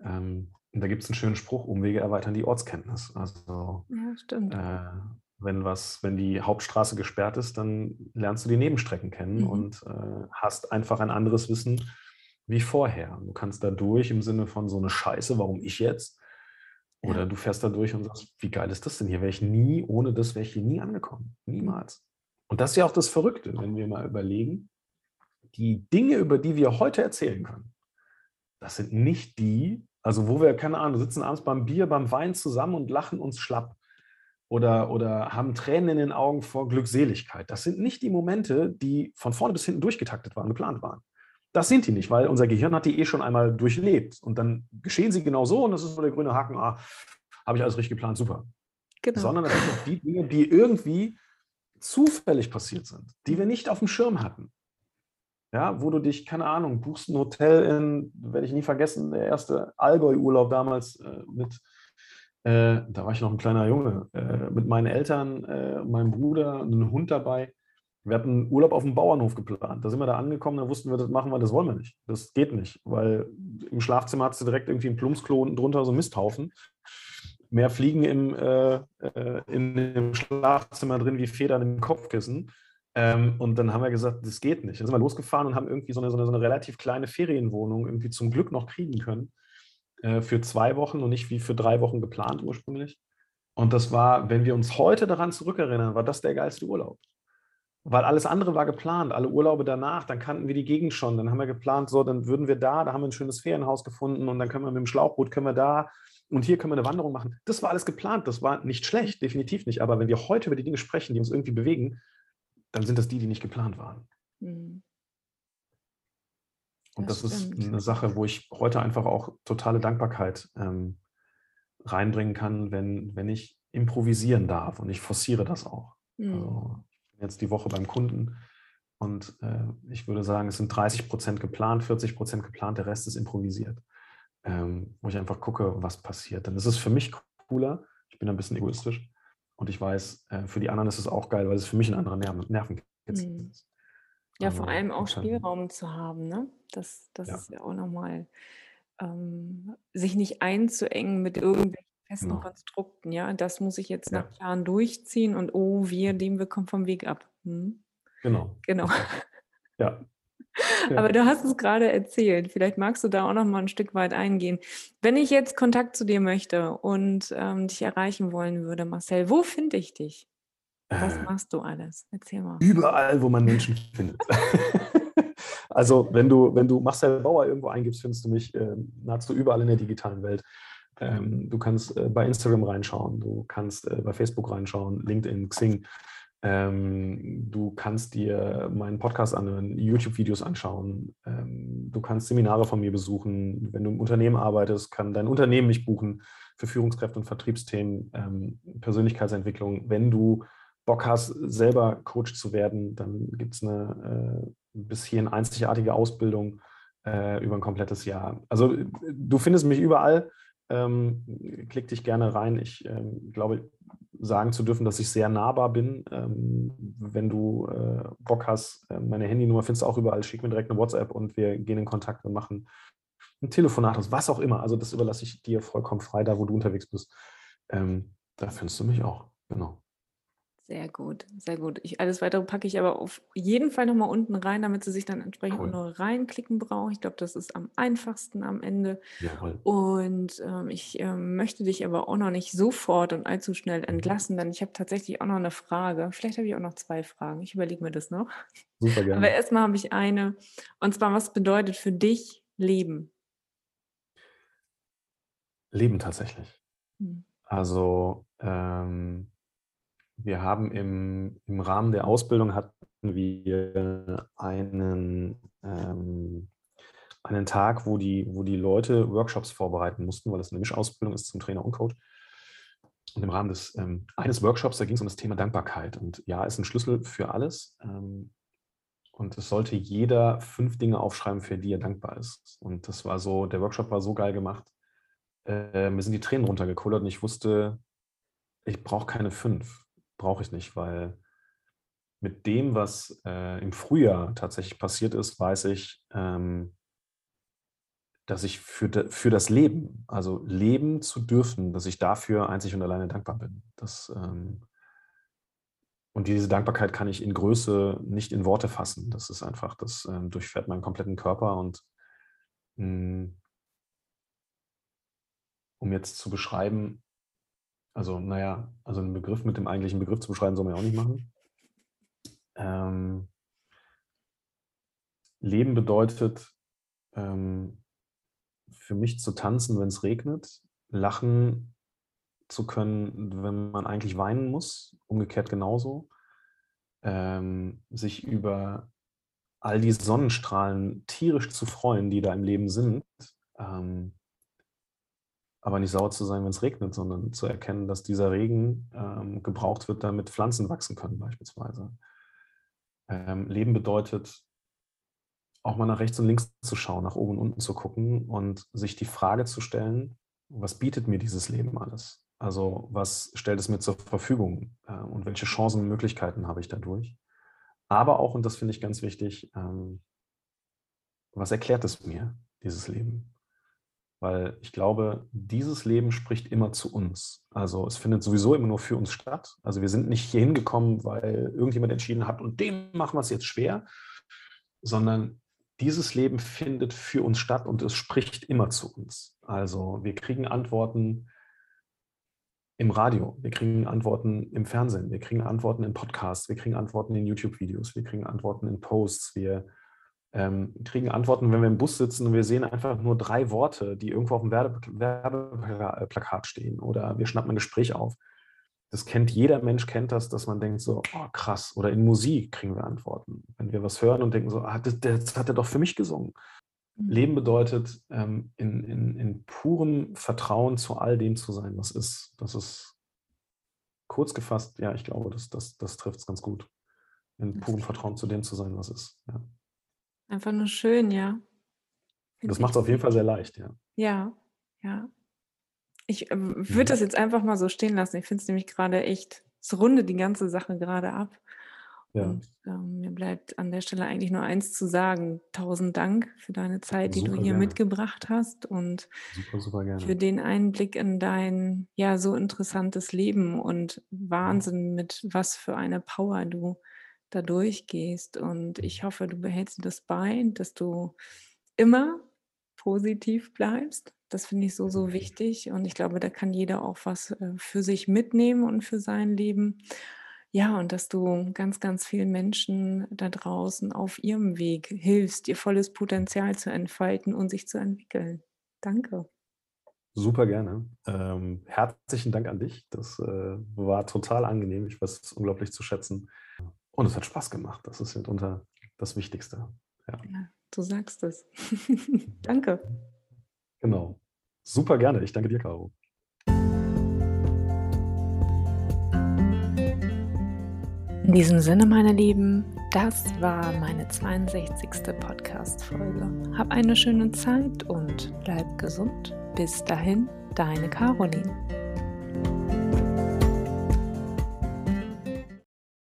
Ähm, und da gibt es einen schönen Spruch, Umwege erweitern die Ortskenntnis. Also ja, stimmt. Äh, wenn was, wenn die Hauptstraße gesperrt ist, dann lernst du die Nebenstrecken kennen mhm. und äh, hast einfach ein anderes Wissen wie vorher. Du kannst da durch im Sinne von so eine Scheiße, warum ich jetzt? Oder ja. du fährst da durch und sagst, wie geil ist das denn hier? Wäre ich nie, ohne das wäre ich hier nie angekommen. Niemals. Und das ist ja auch das Verrückte, wenn wir mal überlegen, die Dinge, über die wir heute erzählen können, das sind nicht die, also wo wir, keine Ahnung, sitzen abends beim Bier, beim Wein zusammen und lachen uns schlapp oder, oder haben Tränen in den Augen vor Glückseligkeit. Das sind nicht die Momente, die von vorne bis hinten durchgetaktet waren, geplant waren. Das sind die nicht, weil unser Gehirn hat die eh schon einmal durchlebt. Und dann geschehen sie genau so und das ist so der grüne Haken, ah, habe ich alles richtig geplant, super. Genau. Sondern das sind die Dinge, die irgendwie zufällig passiert sind, die wir nicht auf dem Schirm hatten. Ja, wo du dich, keine Ahnung, buchst ein Hotel in, werde ich nie vergessen, der erste Allgäu-Urlaub damals äh, mit äh, da war ich noch ein kleiner Junge, äh, mit meinen Eltern, äh, meinem Bruder, einem Hund dabei. Wir hatten Urlaub auf dem Bauernhof geplant. Da sind wir da angekommen, da wussten wir, das machen wir, das wollen wir nicht. Das geht nicht, weil im Schlafzimmer hattest du direkt irgendwie ein Plumpsklo unten drunter, so ein Misthaufen. Mehr Fliegen im, äh, äh, in dem Schlafzimmer drin wie Federn im Kopfkissen. Ähm, und dann haben wir gesagt, das geht nicht. Dann sind wir losgefahren und haben irgendwie so eine, so eine, so eine relativ kleine Ferienwohnung irgendwie zum Glück noch kriegen können. Äh, für zwei Wochen und nicht wie für drei Wochen geplant ursprünglich. Und das war, wenn wir uns heute daran zurückerinnern, war das der geilste Urlaub. Weil alles andere war geplant, alle Urlaube danach, dann kannten wir die Gegend schon, dann haben wir geplant, so, dann würden wir da, da haben wir ein schönes Ferienhaus gefunden und dann können wir mit dem Schlauchboot, können wir da und hier können wir eine Wanderung machen. Das war alles geplant, das war nicht schlecht, definitiv nicht. Aber wenn wir heute über die Dinge sprechen, die uns irgendwie bewegen, dann sind das die, die nicht geplant waren. Mhm. Und das, das ist eine Sache, wo ich heute einfach auch totale Dankbarkeit ähm, reinbringen kann, wenn, wenn ich improvisieren darf und ich forciere das auch. Mhm. Also ich bin jetzt die Woche beim Kunden und äh, ich würde sagen, es sind 30 Prozent geplant, 40 Prozent geplant, der Rest ist improvisiert. Ähm, wo ich einfach gucke, was passiert. Dann ist es für mich cooler, ich bin ein bisschen egoistisch und ich weiß, äh, für die anderen ist es auch geil, weil es für mich ein anderer Nerven, Nervenkitzel mhm. ist. Ja, vor allem auch Spielraum zu haben, ne? Das, das ja. ist ja auch nochmal, ähm, sich nicht einzuengen mit irgendwelchen festen genau. Konstrukten, ja. Das muss ich jetzt ja. nach Jahren durchziehen und oh, wir, dem wir kommen vom Weg ab. Hm? Genau. Genau. Ja. ja. Aber du hast es gerade erzählt. Vielleicht magst du da auch noch mal ein Stück weit eingehen. Wenn ich jetzt Kontakt zu dir möchte und ähm, dich erreichen wollen würde, Marcel, wo finde ich dich? Was äh, machst du alles? Erzähl mal. Überall, wo man Menschen findet. also, wenn du, wenn du Marcel Bauer irgendwo eingibst, findest du mich äh, nahezu überall in der digitalen Welt. Ähm, du kannst äh, bei Instagram reinschauen, du kannst äh, bei Facebook reinschauen, LinkedIn, Xing. Ähm, du kannst dir meinen Podcast anhören, YouTube-Videos anschauen. Ähm, du kannst Seminare von mir besuchen. Wenn du im Unternehmen arbeitest, kann dein Unternehmen mich buchen für Führungskräfte und Vertriebsthemen, ähm, Persönlichkeitsentwicklung. Wenn du Bock hast, selber Coach zu werden, dann gibt es eine äh, bis hierhin einzigartige Ausbildung äh, über ein komplettes Jahr. Also du findest mich überall. Ähm, klick dich gerne rein. Ich ähm, glaube, sagen zu dürfen, dass ich sehr nahbar bin. Ähm, wenn du äh, Bock hast, äh, meine Handynummer findest du auch überall. Schick mir direkt eine WhatsApp und wir gehen in Kontakt und machen ein Telefonat, was auch immer. Also das überlasse ich dir vollkommen frei, da wo du unterwegs bist. Ähm, da findest du mich auch. Genau. Sehr gut, sehr gut. Ich, alles weitere packe ich aber auf jeden Fall nochmal unten rein, damit sie sich dann entsprechend cool. nur reinklicken brauchen. Ich glaube, das ist am einfachsten am Ende. Jawohl. Und ähm, ich ähm, möchte dich aber auch noch nicht sofort und allzu schnell mhm. entlassen, denn ich habe tatsächlich auch noch eine Frage. Vielleicht habe ich auch noch zwei Fragen. Ich überlege mir das noch. Super gerne. Aber erstmal habe ich eine. Und zwar, was bedeutet für dich Leben? Leben tatsächlich. Hm. Also, ähm, wir haben im, im Rahmen der Ausbildung hatten wir einen, ähm, einen Tag, wo die, wo die Leute Workshops vorbereiten mussten, weil es eine Mischausbildung ist zum Trainer und Coach. Und im Rahmen des, ähm, eines Workshops, da ging es um das Thema Dankbarkeit. Und ja, ist ein Schlüssel für alles. Ähm, und es sollte jeder fünf Dinge aufschreiben, für die er dankbar ist. Und das war so, der Workshop war so geil gemacht. Äh, mir sind die Tränen runtergekullert und ich wusste, ich brauche keine fünf brauche ich nicht, weil mit dem, was äh, im Frühjahr tatsächlich passiert ist, weiß ich, ähm, dass ich für, de, für das Leben, also leben zu dürfen, dass ich dafür einzig und alleine dankbar bin. Das, ähm, und diese Dankbarkeit kann ich in Größe nicht in Worte fassen. Das ist einfach, das ähm, durchfährt meinen kompletten Körper und mh, hm, um jetzt zu beschreiben, also, naja, also einen Begriff mit dem eigentlichen Begriff zu beschreiben, soll man ja auch nicht machen. Ähm, Leben bedeutet ähm, für mich zu tanzen, wenn es regnet, lachen zu können, wenn man eigentlich weinen muss, umgekehrt genauso, ähm, sich über all die Sonnenstrahlen tierisch zu freuen, die da im Leben sind, ähm, aber nicht sauer zu sein, wenn es regnet, sondern zu erkennen, dass dieser Regen ähm, gebraucht wird, damit Pflanzen wachsen können beispielsweise. Ähm, Leben bedeutet, auch mal nach rechts und links zu schauen, nach oben und unten zu gucken und sich die Frage zu stellen, was bietet mir dieses Leben alles? Also was stellt es mir zur Verfügung äh, und welche Chancen und Möglichkeiten habe ich dadurch? Aber auch, und das finde ich ganz wichtig, ähm, was erklärt es mir, dieses Leben? Weil ich glaube, dieses Leben spricht immer zu uns. Also es findet sowieso immer nur für uns statt. Also wir sind nicht hier hingekommen, weil irgendjemand entschieden hat und dem machen wir es jetzt schwer, sondern dieses Leben findet für uns statt und es spricht immer zu uns. Also wir kriegen Antworten im Radio, wir kriegen Antworten im Fernsehen, wir kriegen Antworten in Podcasts, wir kriegen Antworten in YouTube-Videos, wir kriegen Antworten in Posts, wir ähm, kriegen Antworten, wenn wir im Bus sitzen und wir sehen einfach nur drei Worte, die irgendwo auf dem Werbeplakat stehen oder wir schnappen ein Gespräch auf. Das kennt jeder Mensch, kennt das, dass man denkt so, oh krass. Oder in Musik kriegen wir Antworten. Wenn wir was hören und denken so, ah, das, das hat er doch für mich gesungen. Mhm. Leben bedeutet, ähm, in, in, in purem Vertrauen zu all dem zu sein, was ist. Das ist kurz gefasst, ja, ich glaube, das, das, das trifft es ganz gut. In purem Vertrauen zu dem zu sein, was ist. Ja. Einfach nur schön, ja. Find das macht es auf jeden Fall sehr leicht, ja. Ja, ja. Ich äh, würde mhm. das jetzt einfach mal so stehen lassen. Ich finde es nämlich gerade echt, es rundet die ganze Sache gerade ab. Ja. Und ähm, mir bleibt an der Stelle eigentlich nur eins zu sagen. Tausend Dank für deine Zeit, die super du hier gerne. mitgebracht hast und super, super für den Einblick in dein ja so interessantes Leben und Wahnsinn, mit was für eine Power du da durchgehst. Und ich hoffe, du behältst das bei, dass du immer positiv bleibst. Das finde ich so, so wichtig. Und ich glaube, da kann jeder auch was äh, für sich mitnehmen und für sein Leben. Ja, und dass du ganz, ganz vielen Menschen da draußen auf ihrem Weg hilfst, ihr volles Potenzial zu entfalten und sich zu entwickeln. Danke. Super gerne. Ähm, herzlichen Dank an dich. Das äh, war total angenehm. Ich weiß es unglaublich zu schätzen. Und es hat Spaß gemacht. Das ist mitunter das Wichtigste. Ja, ja du sagst es. danke. Genau. Super gerne. Ich danke dir, Caro. In diesem Sinne, meine Lieben, das war meine 62. Podcast-Folge. Hab eine schöne Zeit und bleib gesund. Bis dahin, deine Caroline.